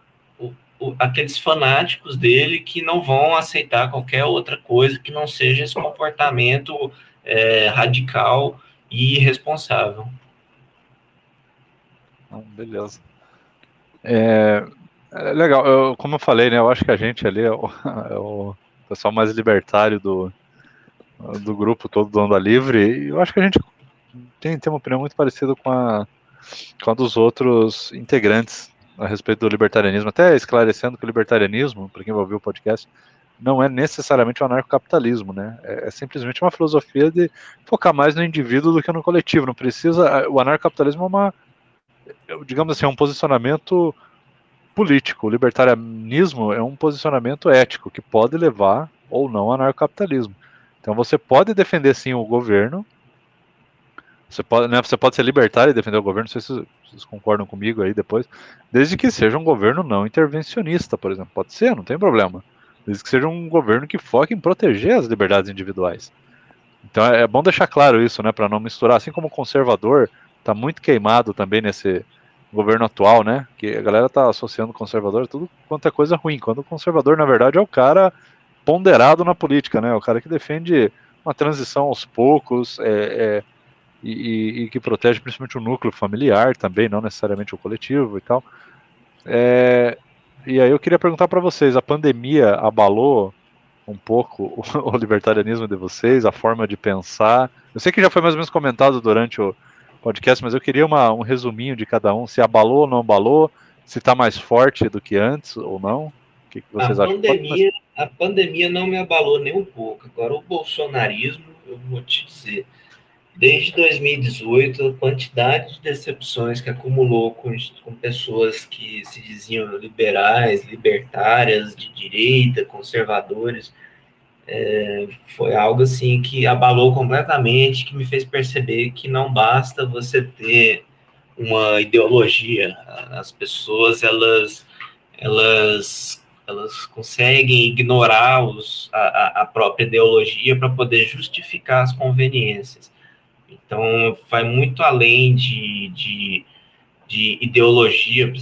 aqueles fanáticos dele que não vão aceitar qualquer outra coisa que não seja esse comportamento é, radical e irresponsável. Beleza. É, é legal, eu, como eu falei, né, eu acho que a gente ali é o, é o pessoal mais libertário do, do grupo todo do Onda Livre, e eu acho que a gente tem, tem uma opinião muito parecida com a, com a dos outros integrantes a respeito do libertarianismo, até esclarecendo que o libertarianismo, para quem vai ouvir o podcast, não é necessariamente o anarcocapitalismo, né? É, é, simplesmente uma filosofia de focar mais no indivíduo do que no coletivo. Não precisa. O anarcocapitalismo é uma, digamos assim, é um posicionamento político. O libertarianismo é um posicionamento ético que pode levar ou não ao anarcocapitalismo. Então você pode defender sim o governo, você pode, né, você pode ser libertário e defender o governo, não sei se vocês concordam comigo aí depois, desde que seja um governo não intervencionista, por exemplo. Pode ser, não tem problema. Desde que seja um governo que foque em proteger as liberdades individuais. Então é, é bom deixar claro isso, né, para não misturar. Assim como o conservador está muito queimado também nesse, governo atual, né? Que a galera tá associando conservador a tudo quanto é coisa ruim, quando o conservador, na verdade, é o cara ponderado na política, né? O cara que defende uma transição aos poucos é, é, e, e, que protege principalmente o núcleo familiar também, não necessariamente o coletivo e tal. É, e aí eu queria perguntar para vocês, a pandemia abalou um pouco o, o, libertarianismo de vocês, a forma de pensar? Eu sei que já foi mais ou menos comentado durante o podcast, mas eu queria uma, um resuminho de cada um, se abalou ou não abalou, se está mais forte do que antes ou não. O que, que vocês a acham? Pandemia, a pandemia não me abalou nem um pouco. Agora, o bolsonarismo, eu vou te dizer, desde 2018, a quantidade de decepções que acumulou com, com pessoas que se diziam liberais, libertárias, de direita, conservadores, é, foi algo assim que abalou completamente, que me fez perceber que não basta você ter uma ideologia. As pessoas elas elas elas conseguem ignorar os, a, a própria ideologia para poder justificar as conveniências. Então, vai muito além de, de, de ideologia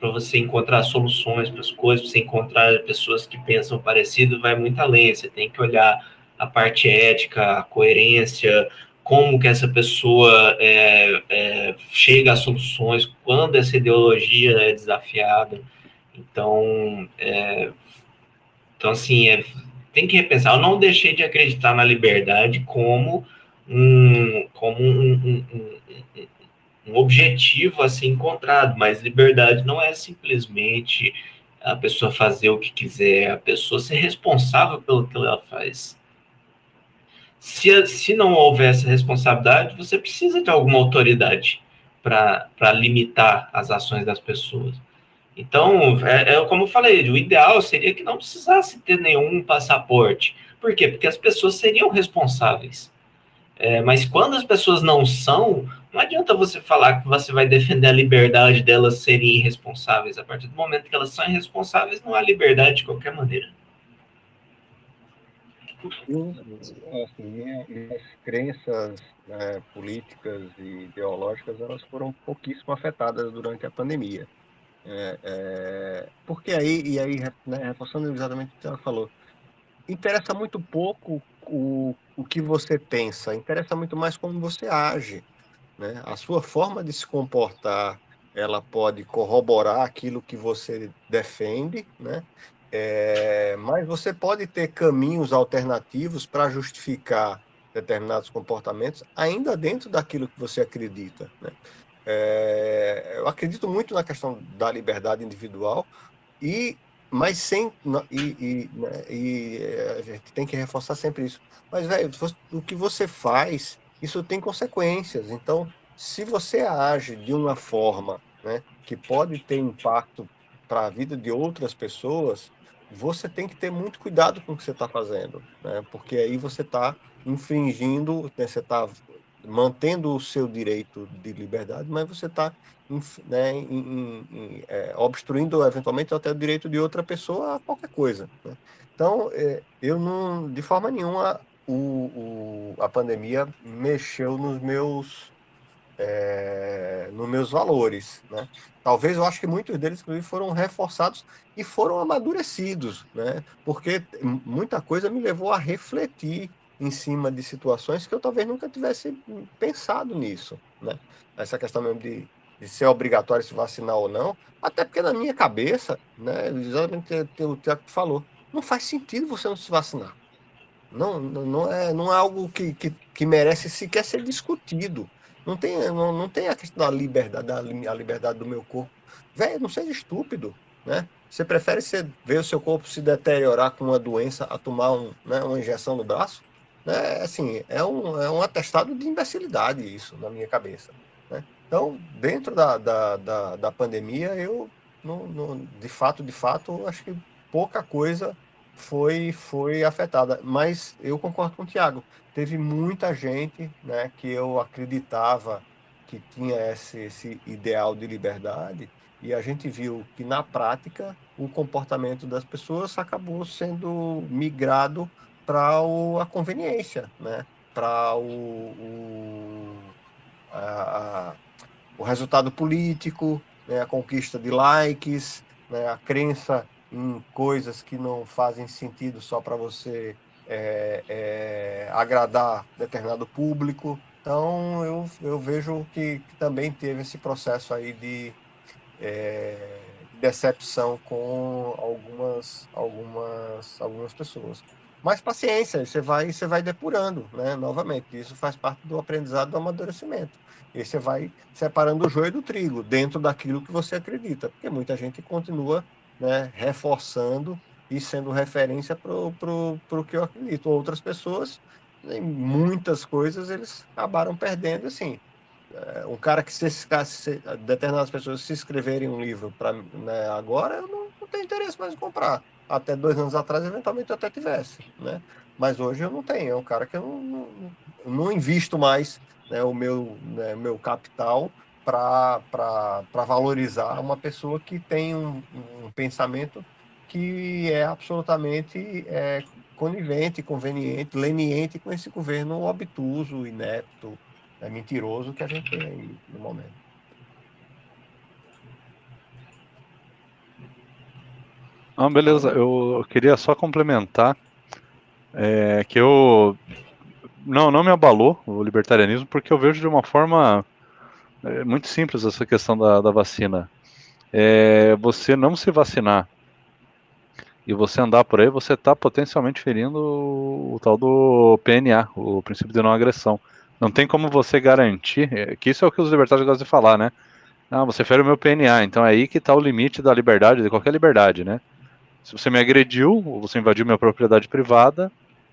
para você encontrar soluções para as coisas, para você encontrar pessoas que pensam parecido, vai muito além. Você tem que olhar a parte ética, a coerência, como que essa pessoa é, é, chega a soluções, quando essa ideologia é desafiada. Então, é, então assim, é, tem que repensar. Eu não deixei de acreditar na liberdade como um, como um, um, um, objetivo a ser encontrado, mas liberdade não é simplesmente a pessoa fazer o que quiser, a pessoa ser responsável pelo que ela faz. Se, se não houver essa responsabilidade, você precisa de alguma autoridade para limitar as ações das pessoas. Então, é, é, como eu falei, o ideal seria que não precisasse ter nenhum passaporte. Por quê? Porque as pessoas seriam responsáveis. É, mas quando as pessoas não são, não adianta você falar que você vai defender a liberdade delas serem irresponsáveis. A partir do momento que elas são irresponsáveis, não há liberdade de qualquer maneira. Assim, crenças né, políticas e ideológicas elas foram pouquíssimo afetadas durante a pandemia. É, é, porque aí, e aí, né, reforçando exatamente o que ela falou, interessa muito pouco o, o que você pensa, interessa muito mais como você age. Né? A sua forma de se comportar, ela pode corroborar aquilo que você defende, né? É, mas você pode ter caminhos alternativos para justificar determinados comportamentos, ainda dentro daquilo que você acredita. Né? É, eu acredito muito na questão da liberdade individual e mas sem. E, e, né, e, eh, a gente tem que reforçar sempre isso. Mas, velho, o que você faz, isso tem consequências. Então, se você age de uma forma né, que pode ter impacto para a vida de outras pessoas, você tem que ter muito cuidado com o que você está fazendo, né? porque aí você está infringindo, né, você está mantendo o seu direito de liberdade, mas você está né, é, obstruindo eventualmente até o direito de outra pessoa a qualquer coisa. Né? Então, é, eu não, de forma nenhuma, o, o, a pandemia mexeu nos meus, é, nos meus valores. Né? Talvez eu acho que muitos deles, inclusive, foram reforçados e foram amadurecidos, né? porque muita coisa me levou a refletir em cima de situações que eu talvez nunca tivesse pensado nisso, né? Essa questão mesmo de, de ser obrigatório se vacinar ou não, até porque na minha cabeça, né, exatamente o que o Tiago falou, não faz sentido você não se vacinar. Não, não, é, não é algo que, que, que merece sequer ser discutido. Não tem, não, não tem a questão da liberdade, da a liberdade do meu corpo. Velho, não seja estúpido, né? Você prefere ver o seu corpo se deteriorar com uma doença a tomar um, né, uma injeção no braço? Né, assim, é um, é um atestado de imbecilidade isso, na minha cabeça. Né? Então, dentro da, da, da, da pandemia, eu, no, no, de fato, de fato, acho que pouca coisa foi, foi afetada. Mas eu concordo com o Tiago. Teve muita gente né, que eu acreditava que tinha esse, esse ideal de liberdade e a gente viu que, na prática, o comportamento das pessoas acabou sendo migrado para a conveniência, né? para o, o o resultado político, né, a conquista de likes, né, a crença em coisas que não fazem sentido só para você é, é, agradar determinado público. Então eu, eu vejo que, que também teve esse processo aí de é, decepção com algumas, algumas, algumas pessoas. Mas paciência, você vai, você vai depurando, né? Novamente, isso faz parte do aprendizado do amadurecimento. E você vai separando o joio do trigo dentro daquilo que você acredita, porque muita gente continua né, reforçando e sendo referência para o que eu acredito. Outras pessoas, em muitas coisas, eles acabaram perdendo, assim. É, um cara que se, se determinadas pessoas se escreverem um livro para né, agora, eu não, não tenho interesse mais em comprar. Até dois anos atrás, eventualmente, eu até tivesse, né? Mas hoje eu não tenho. É um cara que eu não, não, não invisto mais né, o meu, né, meu capital para valorizar uma pessoa que tem um, um pensamento que é absolutamente é, conivente, conveniente, leniente com esse governo obtuso, inepto, é, mentiroso que a gente tem no momento. Ah, beleza, eu queria só complementar é, que eu não, não me abalou o libertarianismo, porque eu vejo de uma forma é, muito simples essa questão da, da vacina. É, você não se vacinar e você andar por aí, você está potencialmente ferindo o, o, tal do PNA, o princípio de não agressão. Não tem como você garantir, é, que isso é o que os libertários gostam de falar, né? Ah, você fere o meu PNA, então é aí que está o limite da liberdade, de qualquer liberdade, né? Se você me agrediu, ou você invadiu minha propriedade privada,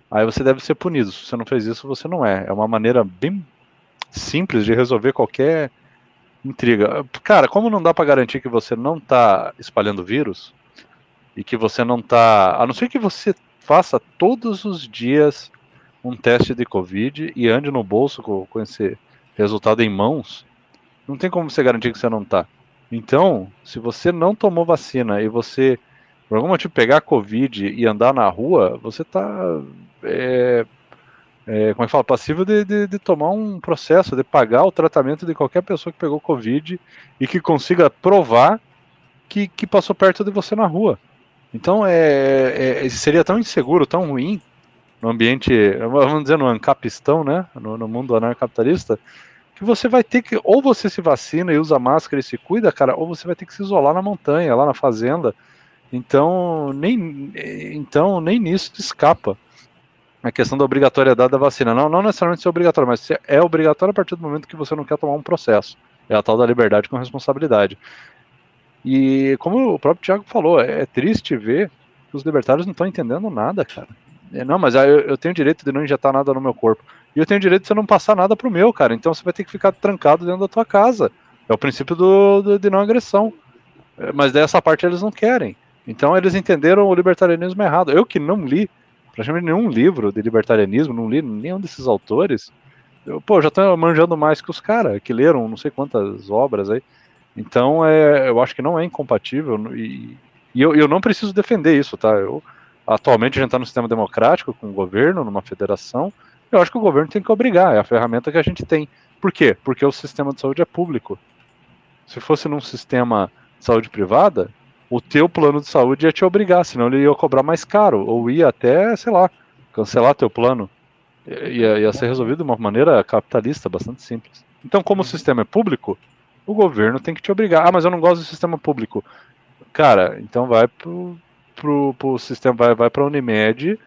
aí você deve ser punido. Se você não fez isso, você não é. É uma maneira bem simples de resolver qualquer intriga. Cara, como não dá para garantir que você não tá espalhando vírus e que você não tá, a não ser que você faça todos os dias um teste de Covid e ande no bolso com, com esse resultado em mãos, não tem como você garantir que você não tá. Então, se você não tomou vacina e você, por algum motivo, pegar Covid e andar na rua, você tá é, é, como é que fala, passível de, de, de, tomar um processo, de pagar o tratamento de qualquer pessoa que pegou Covid e que consiga provar que, que passou perto de você na rua. Então é, é seria tão inseguro, tão ruim no ambiente, vamos dizer, no ancapistão, né, no, no mundo anarcapitalista, que você vai ter que, ou você se vacina e usa máscara e se cuida, cara, ou você vai ter que se isolar na montanha, lá na fazenda. Então, nem, então, nem nisso escapa a questão da obrigatoriedade da vacina. Não, não necessariamente ser obrigatório, mas é obrigatório a partir do momento que você não quer tomar um processo. É a tal da liberdade com responsabilidade. E como o próprio Tiago falou, é, é triste ver que os libertários não estão entendendo nada, cara. É, não, mas eu, eu, tenho direito de não injetar nada no meu corpo. E eu tenho direito de você não passar nada pro meu, cara. Então você vai ter que ficar trancado dentro da tua casa. É o princípio do, do de não agressão. É, mas dessa parte eles não querem. Então eles entenderam o libertarianismo errado. Eu que não li praticamente nenhum livro de libertarianismo, não li nenhum desses autores. Eu, pô, já tô manjando mais que os caras, que leram não sei quantas obras aí. Então, é, eu acho que não é incompatível e, e eu, eu não preciso defender isso, tá? Eu, atualmente a gente está no sistema democrático, com o governo, numa federação, eu acho que o governo tem que obrigar, é a ferramenta que a gente tem. Por quê? Porque o sistema de saúde é público. Se fosse num sistema de saúde privada, o teu plano de saúde ia te obrigar, senão ele ia cobrar mais caro, ou ia até, sei lá, cancelar teu plano. Ia, ia ser resolvido de uma maneira capitalista, bastante simples. Então, como o sistema é público, o governo tem que te obrigar. Ah, mas eu não gosto do sistema público. Cara, então vai pro, pro, pro sistema, vai, vai pra Unimed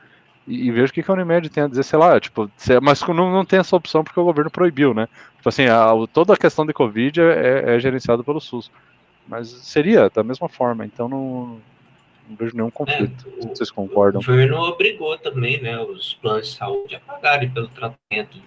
e, e veja o que, que a Unimed tem a dizer, sei lá, tipo, mas não, não tem essa opção porque o governo proibiu, né? Tipo assim, a, toda a questão de Covid é, é, é gerenciada pelo SUS. Mas seria da mesma forma, então não, não vejo nenhum conflito. É, vocês concordam? O governo obrigou também né, os planos de saúde a pagarem pelo tratamento.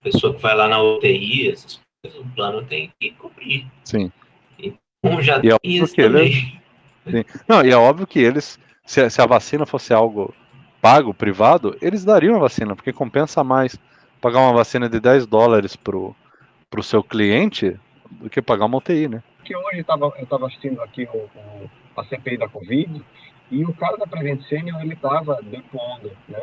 A pessoa que vai lá na UTI, essas coisas, o plano tem que cobrir. Sim. Então já e é tem isso também. Eles... Não, e é óbvio que eles, se, se a vacina fosse algo pago, privado, eles dariam a vacina, porque compensa mais pagar uma vacina de 10 dólares pro, pro seu cliente do que pagar uma UTI, né? Que hoje tava, eu estava assistindo aqui o, o, a CPI da Covid e o cara da Prevent Senior ele estava depondo, né?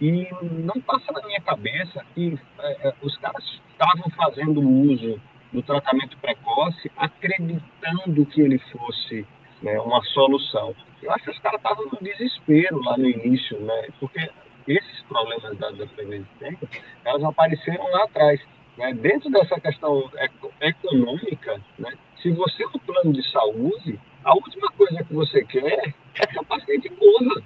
E não passa na minha cabeça que é, é os caras estavam fazendo uso do tratamento precoce, acreditando que ele fosse né, uma solução. Eu acho que os caras estavam no desespero lá no início, né, porque esses problemas da, da prevenção, elas apareceram lá atrás. Né, dentro dessa questão econômica, né, se você é um plano de saúde, a última coisa que você quer é que o paciente morra.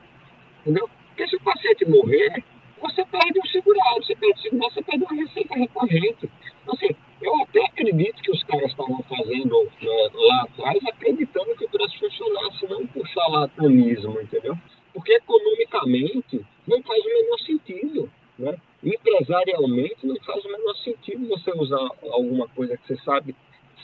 Entendeu? Porque se o paciente morrer, você perde o segurado, você perde segurado, você perde uma receita recorrente. Então, assim, eu até acredito que os caras estavam fazendo né, lá atrás, acreditando que o troço funcionasse, não por charlatanismo, entendeu? Porque economicamente não faz o menor sentido. Né? Empresarialmente não faz o menor sentido você usar alguma coisa que você sabe,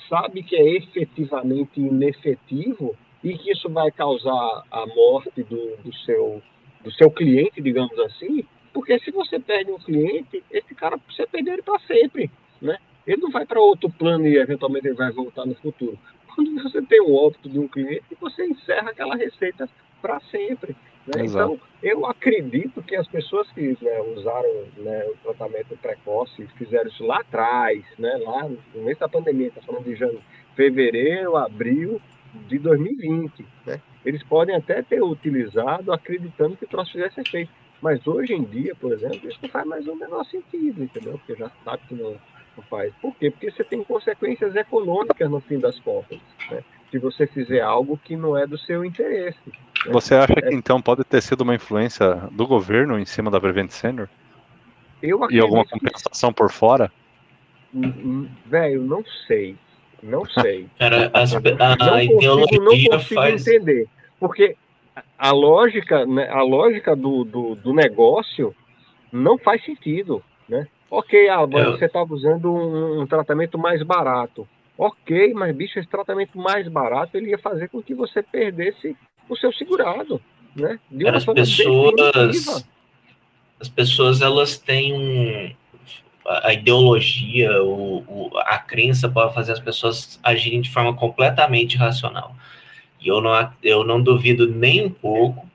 sabe que é efetivamente inefetivo e que isso vai causar a morte do, do, seu, do seu cliente, digamos assim, porque se você perde um cliente, esse cara você perder ele para sempre, né? Ele não vai para outro plano e eventualmente ele vai voltar no futuro. Quando você tem o óbito de um cliente, você encerra aquela receita para sempre. Né? Então, eu acredito que as pessoas que né, usaram né, o tratamento precoce, fizeram isso lá atrás, né, lá no começo da pandemia, está falando de janeiro, fevereiro, abril de 2020. Né? Eles podem até ter utilizado acreditando que o troço fizesse efeito. Mas hoje em dia, por exemplo, isso não faz mais o menor sentido, entendeu? Porque já sabe que não, não faz. Por quê? Porque você tem consequências econômicas no fim das contas. Né? Se você fizer algo que não é do seu interesse. Né? Você acha é... que então pode ter sido uma influência do governo em cima da Prevent Senior? Eu e alguma compensação que... por fora? Hum, hum, velho, não sei. Não sei. Cara, as, a, não ideologia consigo, não consigo faz... entender. Porque a lógica, né, a lógica do, do, do, negócio não faz sentido, né? Ok, ah, você estava usando um, um, tratamento mais barato. Ok, mas bicho, esse tratamento mais barato ele ia fazer com que você perdesse o seu segurado, né? De uma as pessoas, as pessoas elas têm um, a ideologia, o, o, a crença pode fazer as pessoas agirem de forma completamente irracional. E eu não, eu não duvido nem um pouco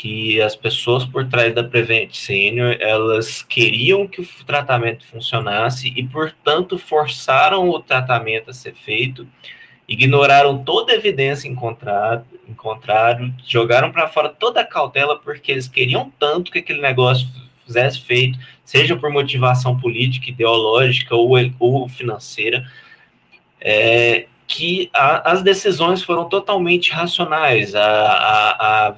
que as pessoas por trás da Prevent Senior, elas queriam que o tratamento funcionasse e, portanto, forçaram o tratamento a ser feito, ignoraram toda a evidência em contrário, jogaram para fora toda a cautela porque eles queriam tanto que aquele negócio fizesse feito, seja por motivação política, ideológica ou, ou financeira, é, que a, as decisões foram totalmente racionais, a, a, a,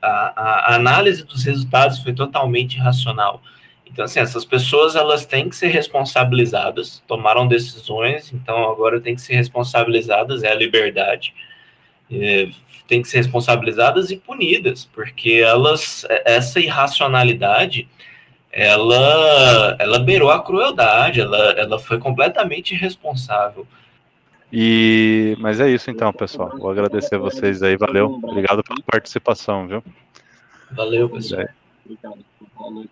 a, análise dos resultados foi totalmente racional. Então, assim, essas pessoas, elas têm que ser responsabilizadas, tomaram decisões, então agora tem que ser responsabilizadas, é a liberdade, é, que ser responsabilizadas e punidas, porque elas, essa irracionalidade, ela, ela beirou a crueldade, ela, ela foi completamente irresponsável. E, mas é isso então, pessoal. Vou agradecer a vocês aí, valeu. Obrigado pela participação, viu? Valeu, pessoal. Obrigado. Boa noite.